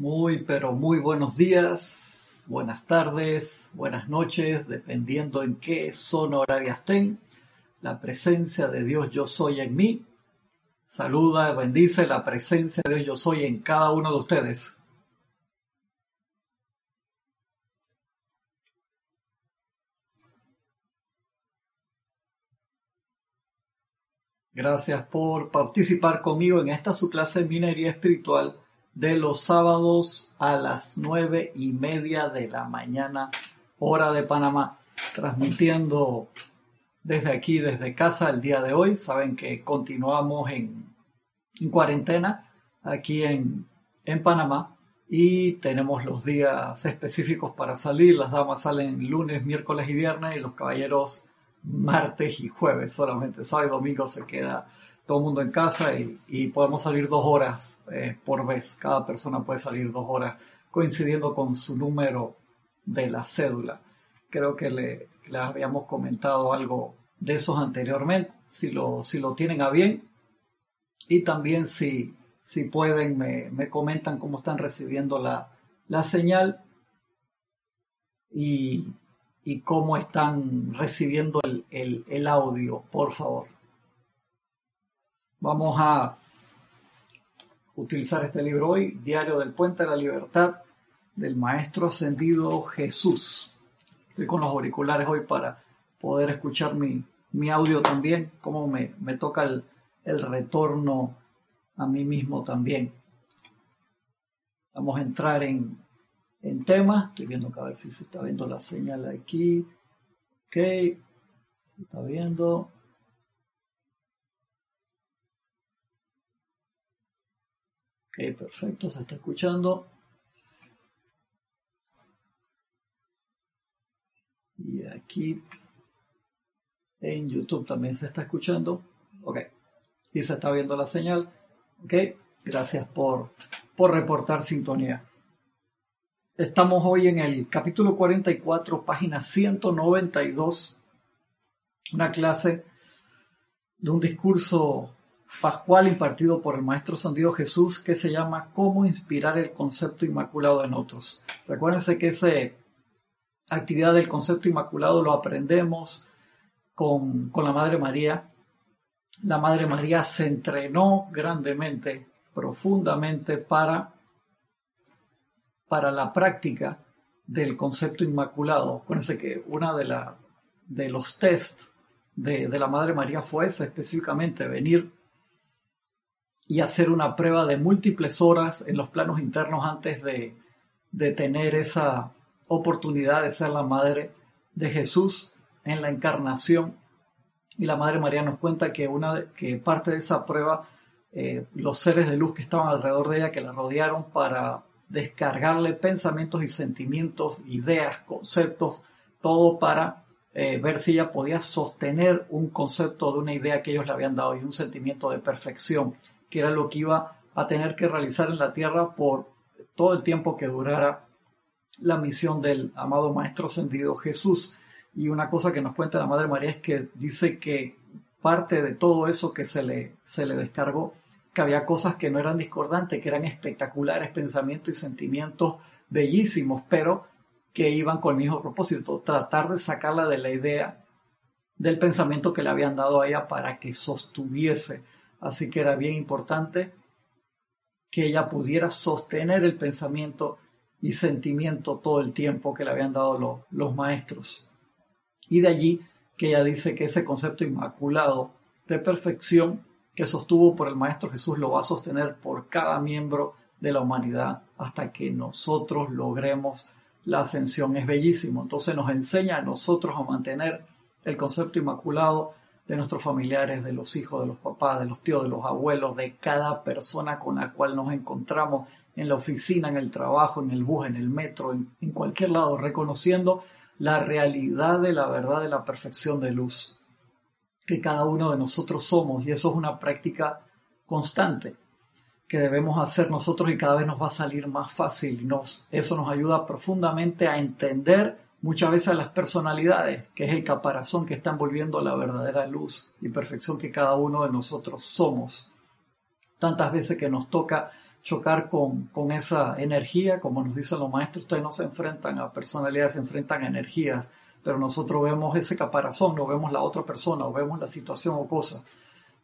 Muy, pero muy buenos días, buenas tardes, buenas noches, dependiendo en qué zona horaria estén. La presencia de Dios yo soy en mí. Saluda, bendice la presencia de Dios yo soy en cada uno de ustedes. Gracias por participar conmigo en esta su clase de minería espiritual de los sábados a las nueve y media de la mañana, hora de Panamá, transmitiendo desde aquí, desde casa el día de hoy. Saben que continuamos en, cuarentena aquí en, en Panamá y tenemos los días específicos para salir. Las damas salen lunes, miércoles y viernes y los caballeros martes y jueves solamente. Sábado y domingo se queda todo el mundo en casa y, podemos salir dos horas eh, por vez. Cada persona puede salir dos horas coincidiendo con su número de la cédula. Creo que le, les habíamos comentado algo de esos anteriormente, si lo, si lo tienen a bien. Y también si, si pueden, me, me comentan cómo están recibiendo la, la señal y, y, cómo están recibiendo el, el audio, por favor. Vamos a utilizar este libro hoy, Diario del Puente de la Libertad, del Maestro Ascendido Jesús. Estoy con los auriculares hoy para poder escuchar mi, mi audio también, como me, me toca el, el retorno a mí mismo también. Vamos a entrar en, en tema. Estoy viendo que a ver si se está viendo la señal aquí. Ok. Se está viendo. Perfecto, se está escuchando. Y aquí en YouTube también se está escuchando. Ok, y se está viendo la señal. Ok, gracias por, por reportar sintonía. Estamos hoy en el capítulo 44, página 192, una clase de un discurso pascual impartido por el Maestro Sandido Jesús que se llama Cómo inspirar el concepto inmaculado en otros. Recuérdense que esa actividad del concepto inmaculado lo aprendemos con, con la Madre María. La Madre María se entrenó grandemente, profundamente para, para la práctica del concepto inmaculado. Acuérdense que una de, la, de los tests de, de, la Madre María fue ese específicamente, venir y hacer una prueba de múltiples horas en los planos internos antes de, tener esa oportunidad de ser la madre de Jesús en la encarnación. Y la Madre María nos cuenta que, una, que parte de esa prueba, eh, los seres de luz que estaban alrededor de ella, que la rodearon para descargarle pensamientos y sentimientos, ideas, conceptos, todo para eh, ver si ella podía sostener un concepto de una idea que ellos le habían dado y un sentimiento de perfección que era lo que iba a tener que realizar en la tierra por todo el tiempo que durara la misión del amado Maestro Ascendido Jesús. Y una cosa que nos cuenta la Madre María es que dice que parte de todo eso que se le, se le descargó, que había cosas que no eran discordantes, que eran espectaculares, pensamientos y sentimientos bellísimos, pero que iban con el mismo propósito, tratar de sacarla de la idea del pensamiento que le habían dado a ella para que sostuviese Así que era bien importante que ella pudiera sostener el pensamiento y sentimiento todo el tiempo que le habían dado los, maestros. Y de allí que ella dice que ese concepto inmaculado de perfección que sostuvo por el Maestro Jesús lo va a sostener por cada miembro de la humanidad hasta que nosotros logremos la ascensión. Es bellísimo. Entonces nos enseña a nosotros a mantener el concepto inmaculado de nuestros familiares, de los hijos, de los papás, de los tíos, de los abuelos, de cada persona con la cual nos encontramos en la oficina, en el trabajo, en el bus, en el metro, en, cualquier lado, reconociendo la realidad de la verdad de la perfección de luz que cada uno de nosotros somos. Y eso es una práctica constante que debemos hacer nosotros y cada vez nos va a salir más fácil. Nos, eso nos ayuda profundamente a entender muchas veces a las personalidades, que es el caparazón que está envolviendo la verdadera luz y perfección que cada uno de nosotros somos. Tantas veces que nos toca chocar con, con esa energía, como nos dicen los maestros, ustedes no se enfrentan a personalidades, se enfrentan a energías, pero nosotros vemos ese caparazón, no vemos la otra persona, o vemos la situación o cosa.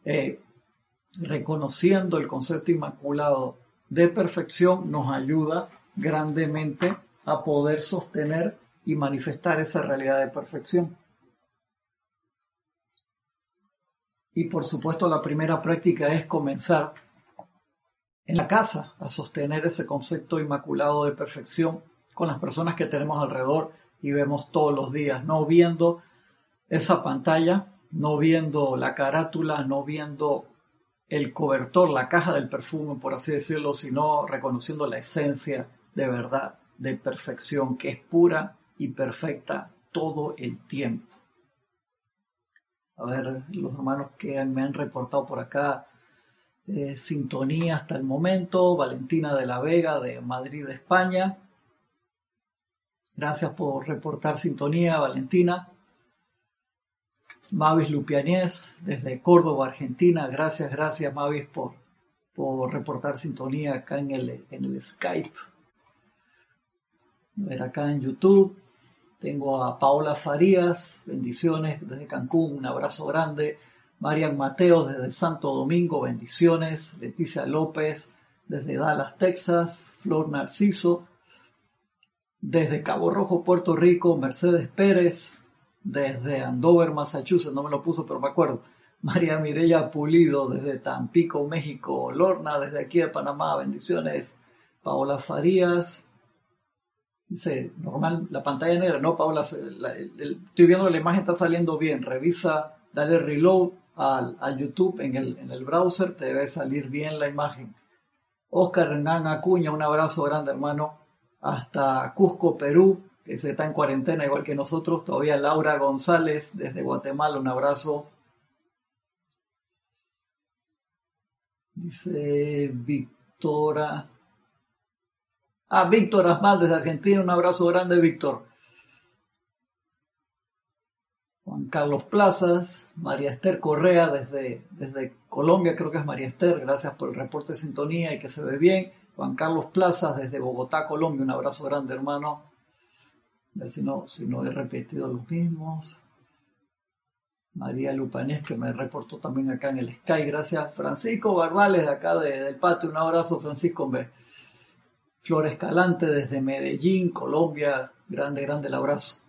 Eh, reconociendo el concepto inmaculado de perfección nos ayuda grandemente a poder sostener y manifestar esa realidad de perfección. Y por supuesto la primera práctica es comenzar en la casa a sostener ese concepto inmaculado de perfección con las personas que tenemos alrededor y vemos todos los días, no viendo esa pantalla, no viendo la carátula, no viendo el cobertor, la caja del perfume, por así decirlo, sino reconociendo la esencia de verdad, de perfección, que es pura y perfecta todo el tiempo. A ver, los hermanos que me han reportado por acá, eh, sintonía hasta el momento, Valentina de la Vega de Madrid, España. Gracias por reportar sintonía, Valentina. Mavis Lupianés desde Córdoba, Argentina. Gracias, gracias Mavis por, por reportar sintonía acá en el, en el Skype. A ver, acá en YouTube tengo a Paola Farías, bendiciones desde Cancún, un abrazo grande. Marian Mateo desde Santo Domingo, bendiciones. Leticia López desde Dallas, Texas. Flor Narciso desde Cabo Rojo, Puerto Rico. Mercedes Pérez desde Andover, Massachusetts, no me lo puso, pero me acuerdo. María Mireya Pulido desde Tampico, México. Lorna desde aquí de Panamá, bendiciones. Paola Farías. Dice, normal, la pantalla negra, no, Paola, estoy viendo la imagen está saliendo bien. Revisa, dale reload al, YouTube en el, en el browser, te debe salir bien la imagen. Oscar Hernán Acuña, un abrazo grande, hermano. Hasta Cusco, Perú que se está en cuarentena igual que nosotros. Todavía Laura González desde Guatemala, un abrazo. Dice Víctora. Ah, Víctor Asmal desde Argentina, un abrazo grande, Víctor. Juan Carlos Plazas, María Esther Correa desde, desde Colombia, creo que es María Esther, gracias por el reporte de sintonía y que se ve bien. Juan Carlos Plazas desde Bogotá, Colombia, un abrazo grande, hermano si no, si no he repetido los mismos. María Lupanés, que me reportó también acá en el Sky. Gracias. Francisco Barbales, de acá del patio. Un abrazo, Francisco. B. Flor Escalante, desde Medellín, Colombia. Grande, grande el abrazo.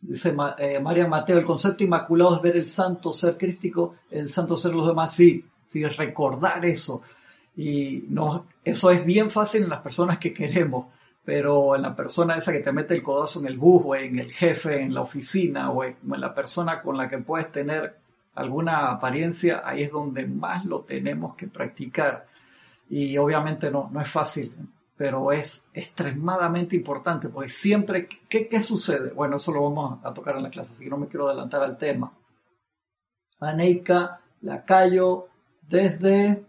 Dice eh, María Mateo, el concepto inmaculado es ver el santo ser crístico, el santo ser los demás. Sí, sí, recordar eso. Y no, eso es bien fácil en las personas que queremos pero en la persona esa que te mete el codazo en el bus o en el jefe, en la oficina o en, la persona con la que puedes tener alguna apariencia, ahí es donde más lo tenemos que practicar. Y obviamente no, no es fácil, pero es extremadamente importante, porque siempre, ¿qué, ¿qué, sucede? Bueno, eso lo vamos a tocar en la clase, así que no me quiero adelantar al tema. Aneika Lacayo, desde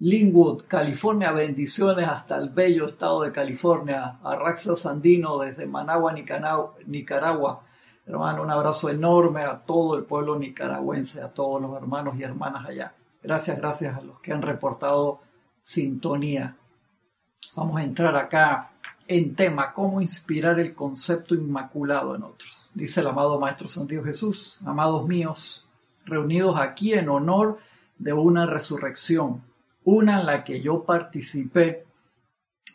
Linwood, California, bendiciones hasta el bello estado de California. A Raxa Sandino desde Managua, Nicaragua. Hermano, un abrazo enorme a todo el pueblo nicaragüense, a todos los hermanos y hermanas allá. Gracias, gracias a los que han reportado sintonía. Vamos a entrar acá en tema, cómo inspirar el concepto inmaculado en otros. Dice el amado Maestro Santiago Jesús, amados míos, reunidos aquí en honor de una resurrección una en la que yo participé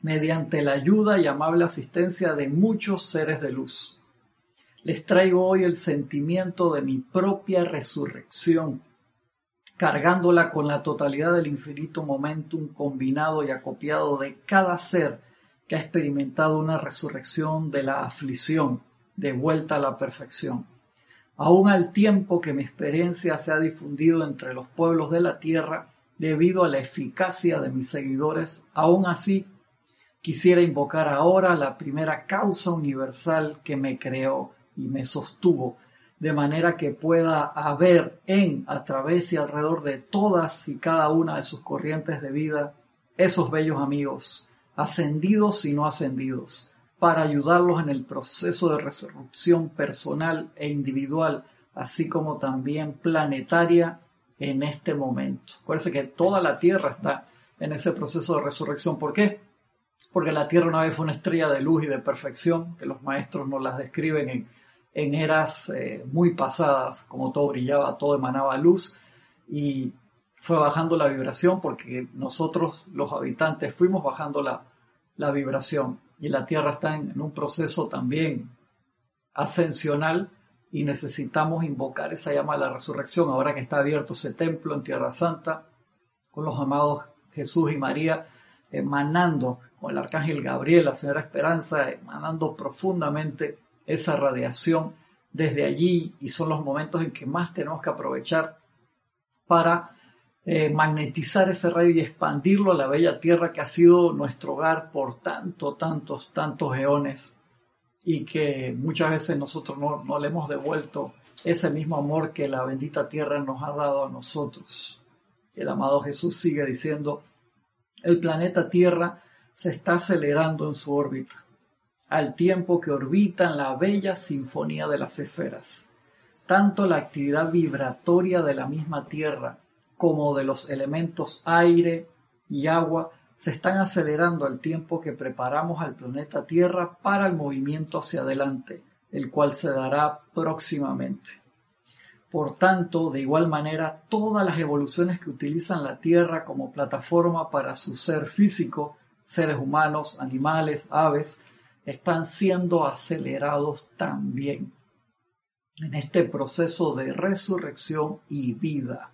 mediante la ayuda y amable asistencia de muchos seres de luz. Les traigo hoy el sentimiento de mi propia resurrección, cargándola con la totalidad del infinito momentum combinado y acopiado de cada ser que ha experimentado una resurrección de la aflicción, de vuelta a la perfección. Aún al tiempo que mi experiencia se ha difundido entre los pueblos de la tierra, debido a la eficacia de mis seguidores, aún así quisiera invocar ahora la primera causa universal que me creó y me sostuvo, de manera que pueda haber en, a través y alrededor de todas y cada una de sus corrientes de vida, esos bellos amigos, ascendidos y no ascendidos, para ayudarlos en el proceso de resurrección personal e individual, así como también planetaria en este momento. Acuérdense que toda la Tierra está en ese proceso de resurrección. ¿Por qué? Porque la tierra una vez fue una estrella de luz y de perfección, que los maestros nos las describen en, en eras eh, muy pasadas, como todo brillaba, todo emanaba luz, y fue bajando la vibración porque nosotros, los habitantes, fuimos bajando la, la vibración. Y la Tierra está en, un proceso también ascensional y necesitamos invocar esa llama de la resurrección. Ahora que está abierto ese templo en Tierra Santa con los amados Jesús y María emanando con el arcángel Gabriel, la señora Esperanza, emanando profundamente esa radiación desde allí y son los momentos en que más tenemos que aprovechar para eh, magnetizar ese rayo y expandirlo a la bella tierra que ha sido nuestro hogar por tantos, tantos, tantos eones y que muchas veces nosotros no, no le hemos devuelto ese mismo amor que la bendita tierra nos ha dado a nosotros. El amado Jesús sigue diciendo, el planeta Tierra se está acelerando en su órbita, al tiempo que orbitan la bella sinfonía de las esferas. Tanto la actividad vibratoria de la misma Tierra como de los elementos aire y agua se están acelerando al tiempo que preparamos al planeta Tierra para el movimiento hacia adelante, el cual se dará próximamente. Por tanto, de igual manera, todas las evoluciones que utilizan la Tierra como plataforma para su ser físico, seres humanos, animales, aves, están siendo acelerados también en este proceso de resurrección y vida.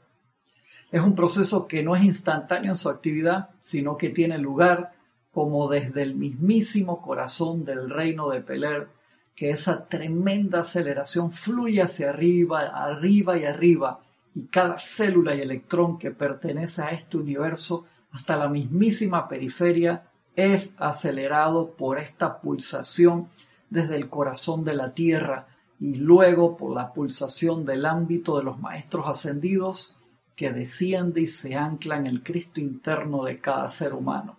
Es un proceso que no es instantáneo en su actividad, sino que tiene lugar como desde el mismísimo corazón del reino de Peler, que esa tremenda aceleración fluye hacia arriba, arriba y arriba, y cada célula y electrón que pertenece a este universo, hasta la mismísima periferia, es acelerado por esta pulsación desde el corazón de la Tierra y luego por la pulsación del ámbito de los maestros ascendidos que desciende y se ancla en el Cristo interno de cada ser humano.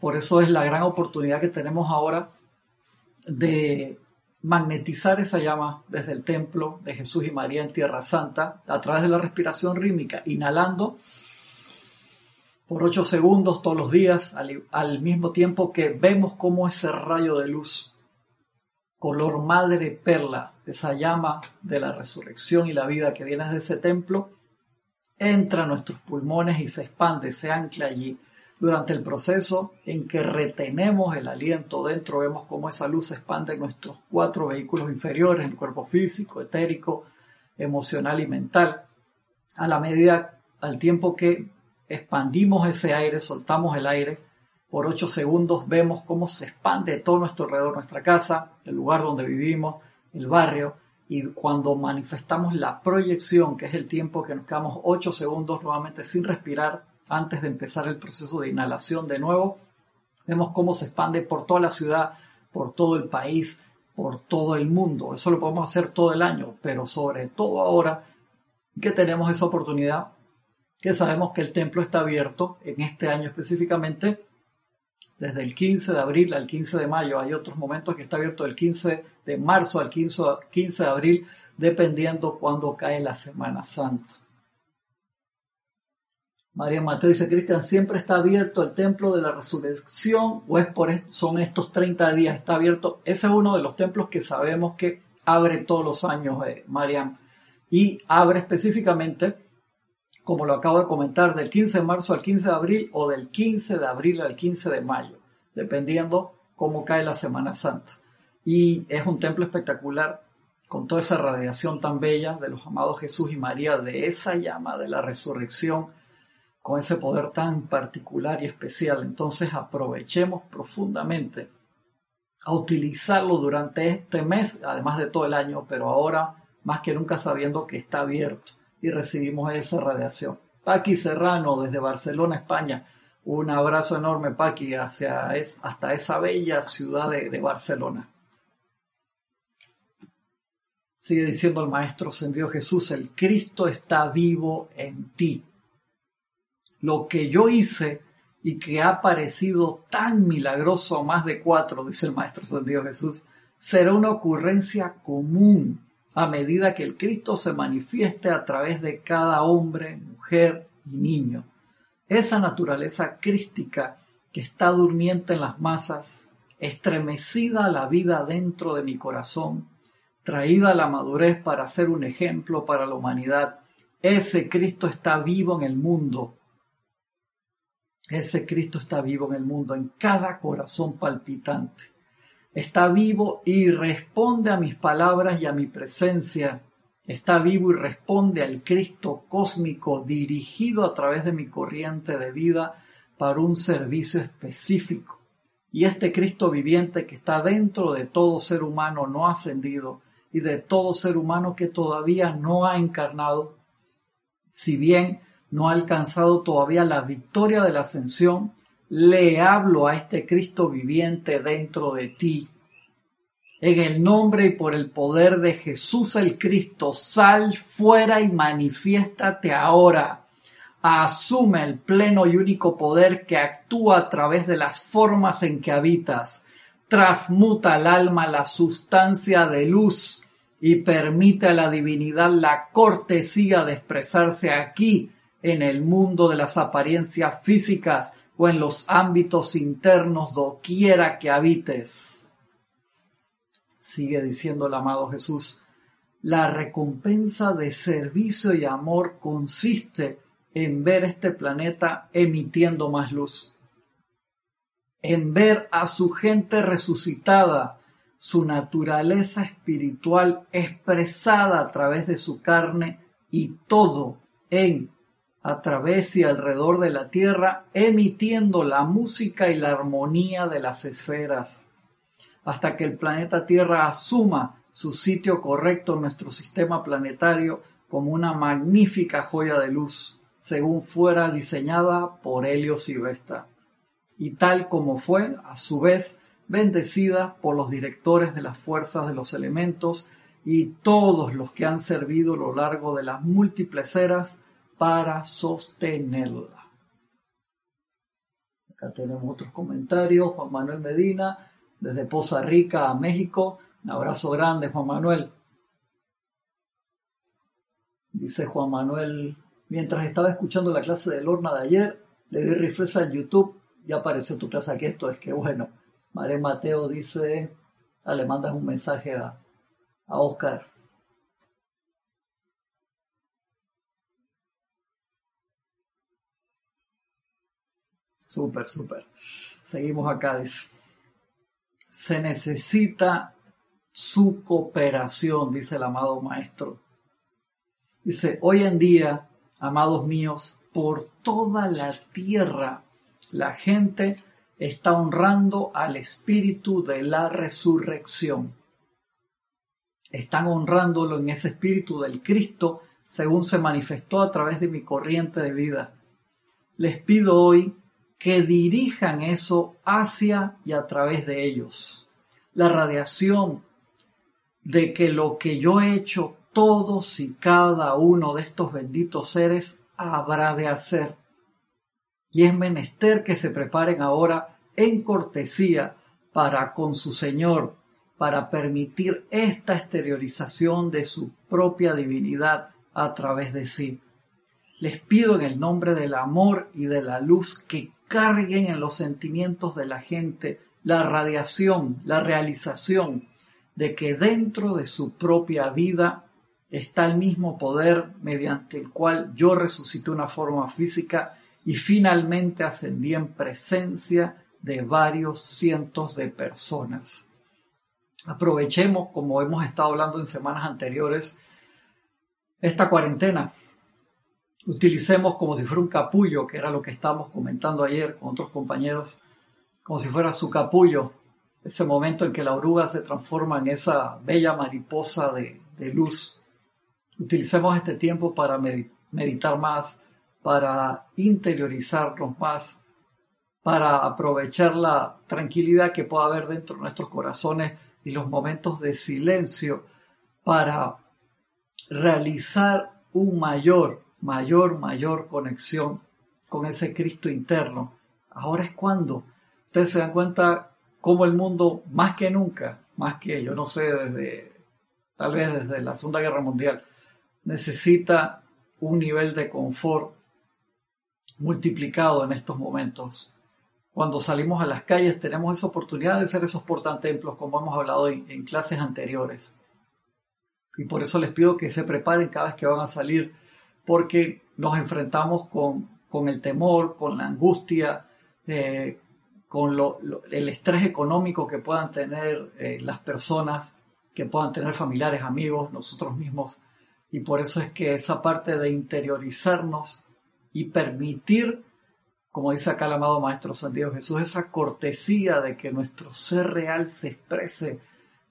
Por eso es la gran oportunidad que tenemos ahora de magnetizar esa llama desde el templo de Jesús y María en Tierra Santa a través de la respiración rítmica, inhalando por ocho segundos todos los días, al, al mismo tiempo que vemos cómo ese rayo de luz, color madre perla, esa llama de la resurrección y la vida que viene de ese templo, entra a nuestros pulmones y se expande, se ancla allí. Durante el proceso en que retenemos el aliento dentro, vemos cómo esa luz se expande en nuestros cuatro vehículos inferiores, el cuerpo físico, etérico, emocional y mental. A la medida, al tiempo que expandimos ese aire, soltamos el aire, por ocho segundos vemos cómo se expande todo nuestro alrededor, nuestra casa, el lugar donde vivimos, el barrio, y cuando manifestamos la proyección, que es el tiempo que nos quedamos 8 segundos nuevamente sin respirar antes de empezar el proceso de inhalación de nuevo, vemos cómo se expande por toda la ciudad, por todo el país, por todo el mundo. Eso lo podemos hacer todo el año, pero sobre todo ahora que tenemos esa oportunidad, que sabemos que el templo está abierto en este año específicamente, desde el 15 de abril al 15 de mayo. Hay otros momentos que está abierto del 15 de marzo al 15, de abril, dependiendo cuándo cae la Semana Santa. María Mateo dice, Cristian, ¿siempre está abierto el templo de la resurrección o es por, son estos 30 días? Está abierto. Ese es uno de los templos que sabemos que abre todos los años, eh, Mariam. Y abre específicamente como lo acabo de comentar, del 15 de marzo al 15 de abril o del 15 de abril al 15 de mayo, dependiendo cómo cae la Semana Santa. Y es un templo espectacular con toda esa radiación tan bella de los amados Jesús y María, de esa llama de la resurrección, con ese poder tan particular y especial. Entonces aprovechemos profundamente a utilizarlo durante este mes, además de todo el año, pero ahora más que nunca sabiendo que está abierto y recibimos esa radiación. Paqui Serrano desde Barcelona, España. Un abrazo enorme, Paqui, hacia hasta esa bella ciudad de, Barcelona. Sigue diciendo el Maestro Ascendido Jesús, el Cristo está vivo en ti. Lo que yo hice y que ha parecido tan milagroso más de cuatro, dice el Maestro Ascendido Jesús, será una ocurrencia común a medida que el Cristo se manifieste a través de cada hombre, mujer y niño. esa naturaleza crística que está durmiente en las masas, estremecida la vida dentro de mi corazón, traída a la madurez para ser un ejemplo para la humanidad. Ese Cristo está vivo en el mundo. Ese Cristo está vivo en el mundo, en cada corazón palpitante. Está vivo y responde a mis palabras y a mi presencia. Está vivo y responde al Cristo cósmico dirigido a través de mi corriente de vida para un servicio específico. Y este Cristo viviente que está dentro de todo ser humano no ascendido y de todo ser humano que todavía no ha encarnado, si bien no ha alcanzado todavía la victoria de la ascensión, le hablo a este Cristo viviente dentro de ti. En el nombre y por el poder de Jesús el Cristo, sal fuera y manifiéstate ahora. Asume el pleno y único poder que actúa a través de las formas en que habitas. Transmuta al alma la sustancia de luz y permite a la divinidad la cortesía de expresarse aquí en el mundo de las apariencias físicas en los ámbitos internos doquiera que habites. Sigue diciendo el amado Jesús, la recompensa de servicio y amor consiste en ver este planeta emitiendo más luz, en ver a su gente resucitada, su naturaleza espiritual expresada a través de su carne y todo en a través y alrededor de la Tierra, emitiendo la música y la armonía de las esferas, hasta que el planeta Tierra asuma su sitio correcto en nuestro sistema planetario como una magnífica joya de luz, según fuera diseñada por Helios y Vesta, y tal como fue, a su vez, bendecida por los directores de las fuerzas de los elementos y todos los que han servido a lo largo de las múltiples eras para sostenerla. Acá tenemos otros comentarios. Juan Manuel Medina, desde Poza Rica a México. Un abrazo grande, Juan Manuel. Dice Juan Manuel, mientras estaba escuchando la clase de Lorna de ayer, le di refresh al YouTube y apareció tu clase aquí. Esto es que bueno. Mare Mateo dice, ah, le mandas un mensaje a, a Oscar. Súper, súper. Seguimos acá, dice. Se necesita su cooperación, dice el amado maestro. Dice, hoy en día, amados míos, por toda la tierra, la gente está honrando al espíritu de la resurrección. Están honrándolo en ese espíritu del Cristo según se manifestó a través de mi corriente de vida. Les pido hoy que dirijan eso hacia y a través de ellos. La radiación de que lo que yo he hecho todos y cada uno de estos benditos seres habrá de hacer. Y es menester que se preparen ahora en cortesía para con su Señor, para permitir esta exteriorización de su propia divinidad a través de sí. Les pido en el nombre del amor y de la luz que carguen en los sentimientos de la gente la radiación, la realización de que dentro de su propia vida está el mismo poder mediante el cual yo resucité una forma física y finalmente ascendí en presencia de varios cientos de personas. Aprovechemos, como hemos estado hablando en semanas anteriores, esta cuarentena utilicemos como si fuera un capullo, que era lo que estábamos comentando ayer con otros compañeros, como si fuera su capullo, ese momento en que la oruga se transforma en esa bella mariposa de, luz. Utilicemos este tiempo para meditar más, para interiorizarnos más, para aprovechar la tranquilidad que pueda haber dentro de nuestros corazones y los momentos de silencio para realizar un mayor mayor, mayor conexión con ese Cristo interno. Ahora es cuando ustedes se dan cuenta cómo el mundo, más que nunca, más que yo no sé, desde tal vez desde la Segunda Guerra Mundial, necesita un nivel de confort multiplicado en estos momentos. Cuando salimos a las calles tenemos esa oportunidad de ser esos portantemplos, como hemos hablado en, clases anteriores. Y por eso les pido que se preparen cada vez que van a salir, porque nos enfrentamos con, con el temor, con la angustia, eh, con el estrés económico que puedan tener eh, las personas, que puedan tener familiares, amigos, nosotros mismos. Y por eso es que esa parte de interiorizarnos y permitir, como dice acá el amado Maestro San Jesús, esa cortesía de que nuestro ser real se exprese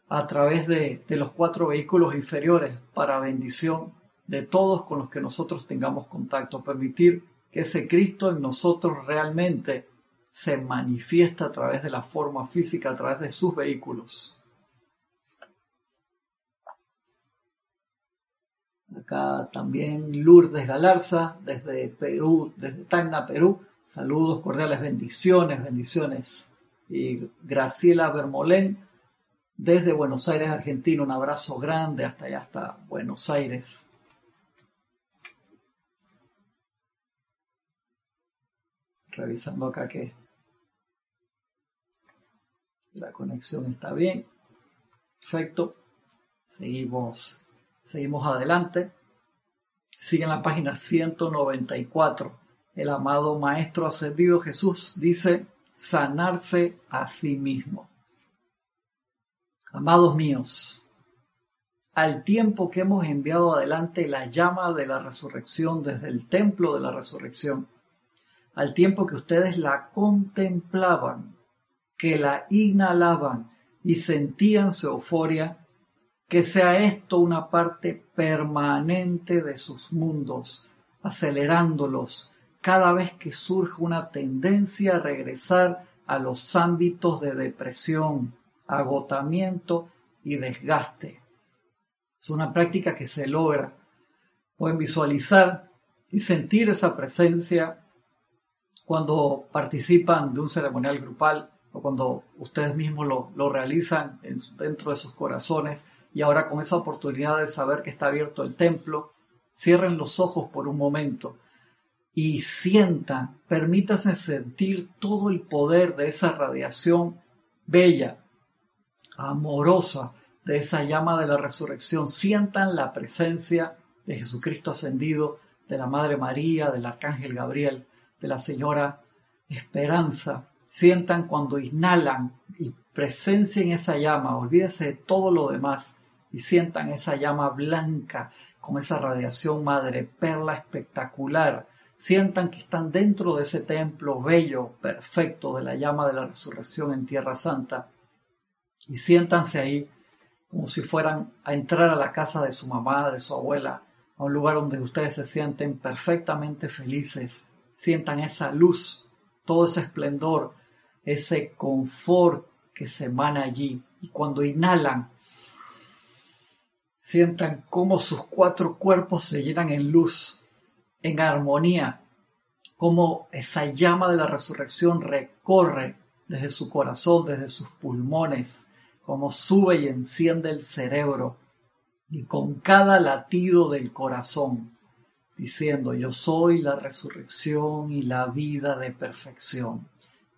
a través de, de los cuatro vehículos inferiores para bendición de todos con los que nosotros tengamos contacto, permitir que ese Cristo en nosotros realmente se manifiesta a través de la forma física, a través de sus vehículos. Acá también Lourdes Galarza, desde Perú, desde Tacna, Perú. Saludos cordiales, bendiciones, bendiciones. Y Graciela Bermolén, desde Buenos Aires, Argentina. Un abrazo grande hasta allá, hasta Buenos Aires. Revisando acá que la conexión está bien. Perfecto. Seguimos Seguimos adelante. Sigue en la página 194. El amado Maestro Ascendido Jesús dice, sanarse a sí mismo. Amados míos, al tiempo que hemos enviado adelante la llama de la resurrección desde el templo de la resurrección, al tiempo que ustedes la contemplaban, que la inhalaban y sentían su euforia, que sea esto una parte permanente de sus mundos, acelerándolos cada vez que surge una tendencia a regresar a los ámbitos de depresión, agotamiento y desgaste. Es una práctica que se logra. Pueden visualizar y sentir esa presencia cuando participan de un ceremonial grupal o cuando ustedes mismos lo, realizan dentro de sus corazones y ahora con esa oportunidad de saber que está abierto el templo, cierren los ojos por un momento y sientan, permítanse sentir todo el poder de esa radiación bella, amorosa, de esa llama de la resurrección. Sientan la presencia de Jesucristo ascendido, de la Madre María, del Arcángel Gabriel, de la Señora Esperanza. Sientan cuando inhalan y presencien esa llama, olvídense de todo lo demás y sientan esa llama blanca con esa radiación madre perla espectacular. Sientan que están dentro de ese templo bello, perfecto de la llama de la resurrección en Tierra Santa. Y siéntanse ahí como si fueran a entrar a la casa de su mamá, de su abuela, a un lugar donde ustedes se sienten perfectamente felices. Sientan esa luz, todo ese esplendor, ese confort que se emana allí. Y cuando inhalan, Sientan cómo sus cuatro cuerpos se llenan en luz, en armonía, cómo esa llama de la resurrección recorre desde su corazón, desde sus pulmones, cómo sube y enciende el cerebro y con cada latido del corazón, diciendo, yo soy la resurrección y la vida de perfección.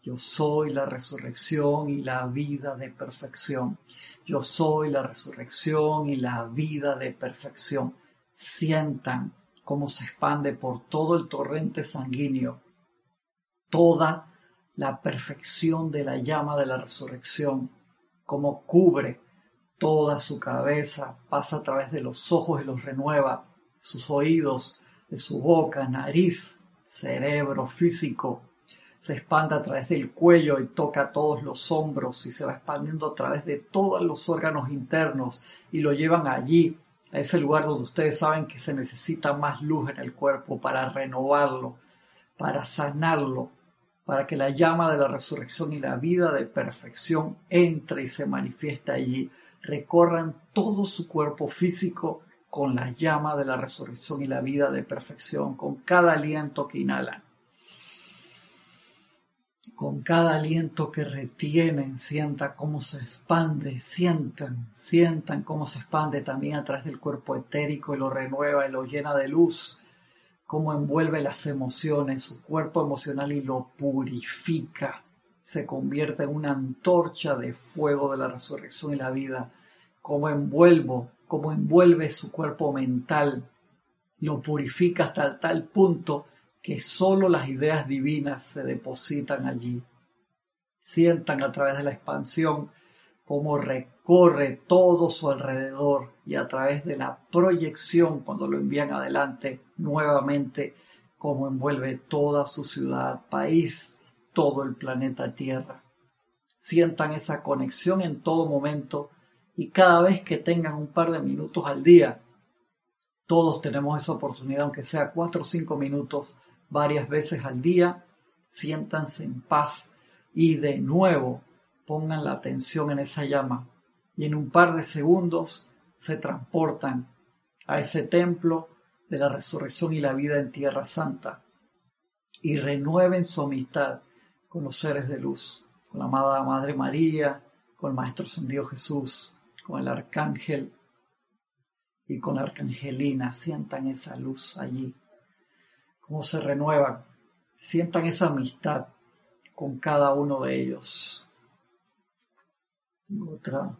Yo soy la resurrección y la vida de perfección. Yo soy la resurrección y la vida de perfección. Sientan cómo se expande por todo el torrente sanguíneo toda la perfección de la llama de la resurrección, como cubre toda su cabeza, pasa a través de los ojos y los renueva, sus oídos, de su boca, nariz, cerebro físico, se expande a través del cuello y toca todos los hombros y se va expandiendo a través de todos los órganos internos y lo llevan allí, a ese lugar donde ustedes saben que se necesita más luz en el cuerpo para renovarlo, para sanarlo, para que la llama de la resurrección y la vida de perfección entre y se manifieste allí, recorran todo su cuerpo físico con la llama de la resurrección y la vida de perfección, con cada aliento que inhalan con cada aliento que retienen, sienta cómo se expande, sientan, sientan cómo se expande también a través del cuerpo etérico y lo renueva y lo llena de luz, cómo envuelve las emociones, su cuerpo emocional y lo purifica. Se convierte en una antorcha de fuego de la resurrección y la vida. Cómo envuelvo, cómo envuelve su cuerpo mental, lo purifica hasta tal punto que solo las ideas divinas se depositan allí. Sientan a través de la expansión cómo recorre todo su alrededor y a través de la proyección cuando lo envían adelante nuevamente cómo envuelve toda su ciudad, país, todo el planeta Tierra. Sientan esa conexión en todo momento y cada vez que tengan un par de minutos al día, todos tenemos esa oportunidad, aunque sea cuatro o cinco minutos, varias veces al día, siéntanse en paz y de nuevo pongan la atención en esa llama. Y en un par de segundos se transportan a ese templo de la resurrección y la vida en Tierra Santa. Y renueven su amistad con los seres de luz, con la amada Madre María, con el Maestro Ascendido Jesús, con el Arcángel y con la Arcangelina. Sientan esa luz allí, cómo se renuevan, sientan esa amistad con cada uno de ellos. Otra.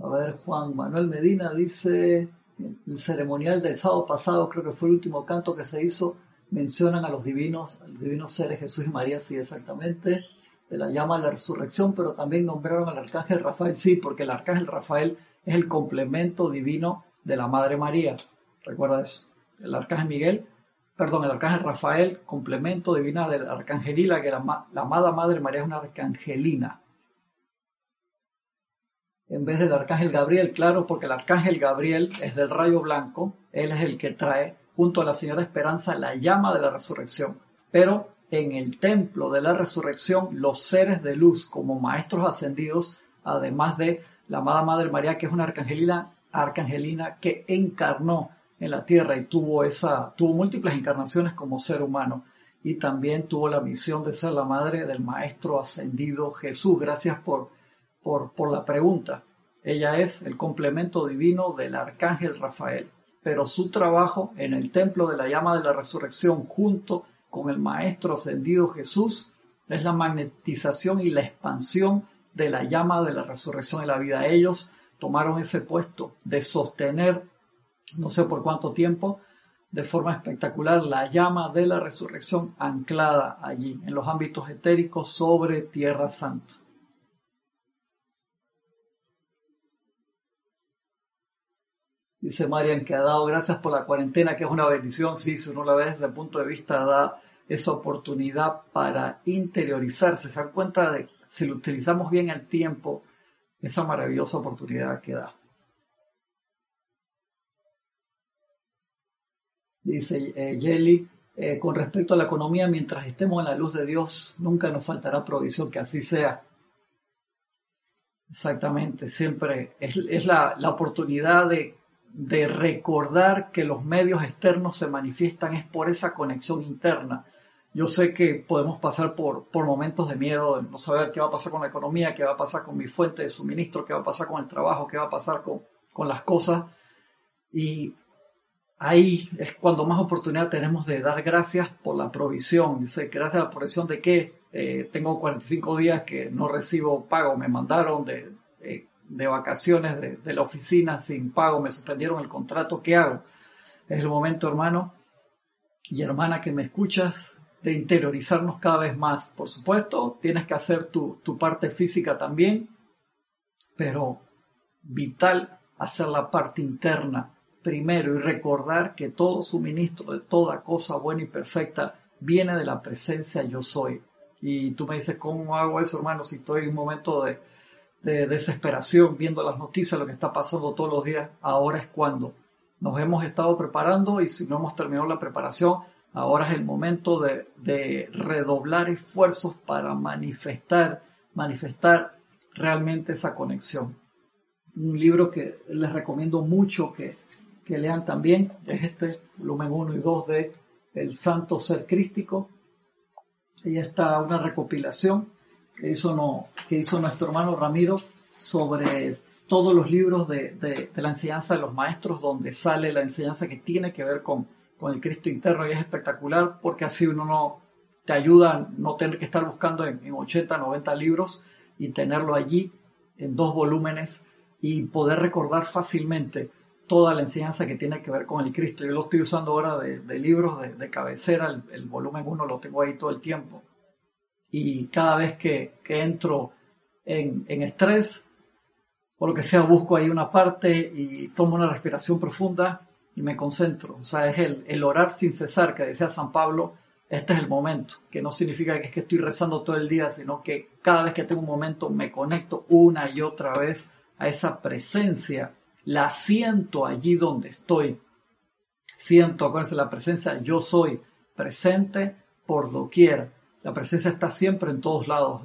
A ver, Juan Manuel Medina dice, el ceremonial del sábado pasado, creo que fue el último canto que se hizo, mencionan a los divinos, a los divinos seres Jesús y María, sí, exactamente, de la llama de la resurrección, pero también nombraron al arcángel Rafael, sí, porque el arcángel Rafael es el complemento divino de la Madre María. ¿Recuerda eso? El arcángel Miguel perdón, el arcángel Rafael, complemento divina de la arcangelina, que la, la amada Madre María es una arcangelina. En vez del arcángel Gabriel, claro, porque el arcángel Gabriel es del rayo blanco, él es el que trae junto a la Señora Esperanza la llama de la resurrección. Pero en el templo de la resurrección, los seres de luz como maestros ascendidos, además de la amada Madre María, que es una arcangelina, arcangelina que encarnó en la tierra y tuvo esa, tuvo múltiples encarnaciones como ser humano y también tuvo la misión de ser la madre del maestro ascendido Jesús. Gracias por, por, por la pregunta. Ella es el complemento divino del arcángel Rafael, pero su trabajo en el templo de la llama de la resurrección junto con el maestro ascendido Jesús es la magnetización y la expansión de la llama de la resurrección y la vida. Ellos tomaron ese puesto de sostener no sé por cuánto tiempo, de forma espectacular la llama de la resurrección anclada allí, en los ámbitos etéricos sobre Tierra Santa. Dice Marian que ha dado gracias por la cuarentena, que es una bendición. Sí, si uno la ve desde el punto de vista, da esa oportunidad para interiorizarse. Se dan cuenta de, si lo utilizamos bien el tiempo, esa maravillosa oportunidad que da. dice eh, Jelly, eh, con respecto a la economía, mientras estemos en la luz de Dios, nunca nos faltará provisión, que así sea. Exactamente, siempre es, la, oportunidad de, de, recordar que los medios externos se manifiestan es por esa conexión interna. Yo sé que podemos pasar por, por momentos de miedo, de no saber qué va a pasar con la economía, qué va a pasar con mi fuente de suministro, qué va a pasar con el trabajo, qué va a pasar con, con las cosas. Y ahí es cuando más oportunidad tenemos de dar gracias por la provisión. Dice, gracias a la provisión de que eh, tengo 45 días que no recibo pago, me mandaron de, de, vacaciones de, la oficina sin pago, me suspendieron el contrato, ¿qué hago? Es el momento, hermano y hermana que me escuchas, de interiorizarnos cada vez más. Por supuesto, tienes que hacer tu, tu parte física también, pero vital hacer la parte interna primero y recordar que todo suministro de toda cosa buena y perfecta viene de la presencia yo soy. Y tú me dices, ¿cómo hago eso, hermano? Si estoy en un momento de, desesperación viendo las noticias, lo que está pasando todos los días, ahora es cuando nos hemos estado preparando y si no hemos terminado la preparación, ahora es el momento de, de redoblar esfuerzos para manifestar, manifestar realmente esa conexión. Un libro que les recomiendo mucho que que lean también, es este volumen 1 y 2 de El Santo Ser Crístico. Ahí está una recopilación que hizo, nuestro hermano Ramiro sobre todos los libros de, la enseñanza de los maestros donde sale la enseñanza que tiene que ver con, con el Cristo interno y es espectacular porque así uno no te ayuda a no tener que estar buscando en, en 80, 90 libros y tenerlo allí en dos volúmenes y poder recordar fácilmente toda la enseñanza que tiene que ver con el Cristo. Yo lo estoy usando ahora de, libros de, cabecera, el, volumen 1 lo tengo ahí todo el tiempo. Y cada vez que, entro en, estrés, o lo que sea, busco ahí una parte y tomo una respiración profunda y me concentro. O sea, es el, el orar sin cesar que decía San Pablo, este es el momento, que no significa que es que estoy rezando todo el día, sino que cada vez que tengo un momento me conecto una y otra vez a esa presencia la siento allí donde estoy. Siento, acuérdense, la presencia, yo soy presente por doquier. La presencia está siempre en todos lados.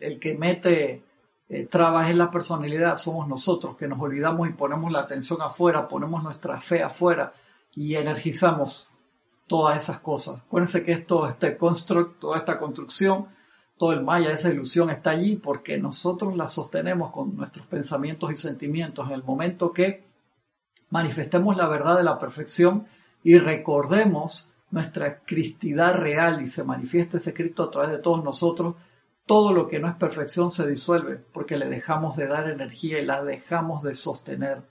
El, que mete eh, trabas en la personalidad somos nosotros, que nos olvidamos y ponemos la atención afuera, ponemos nuestra fe afuera y energizamos todas esas cosas. Acuérdense que esto, este construct, toda esta construcción todo el maya, esa ilusión está allí porque nosotros la sostenemos con nuestros pensamientos y sentimientos. En el momento que manifestemos la verdad de la perfección y recordemos nuestra cristidad real y se manifieste ese Cristo a través de todos nosotros, todo lo que no es perfección se disuelve porque le dejamos de dar energía y la dejamos de sostener.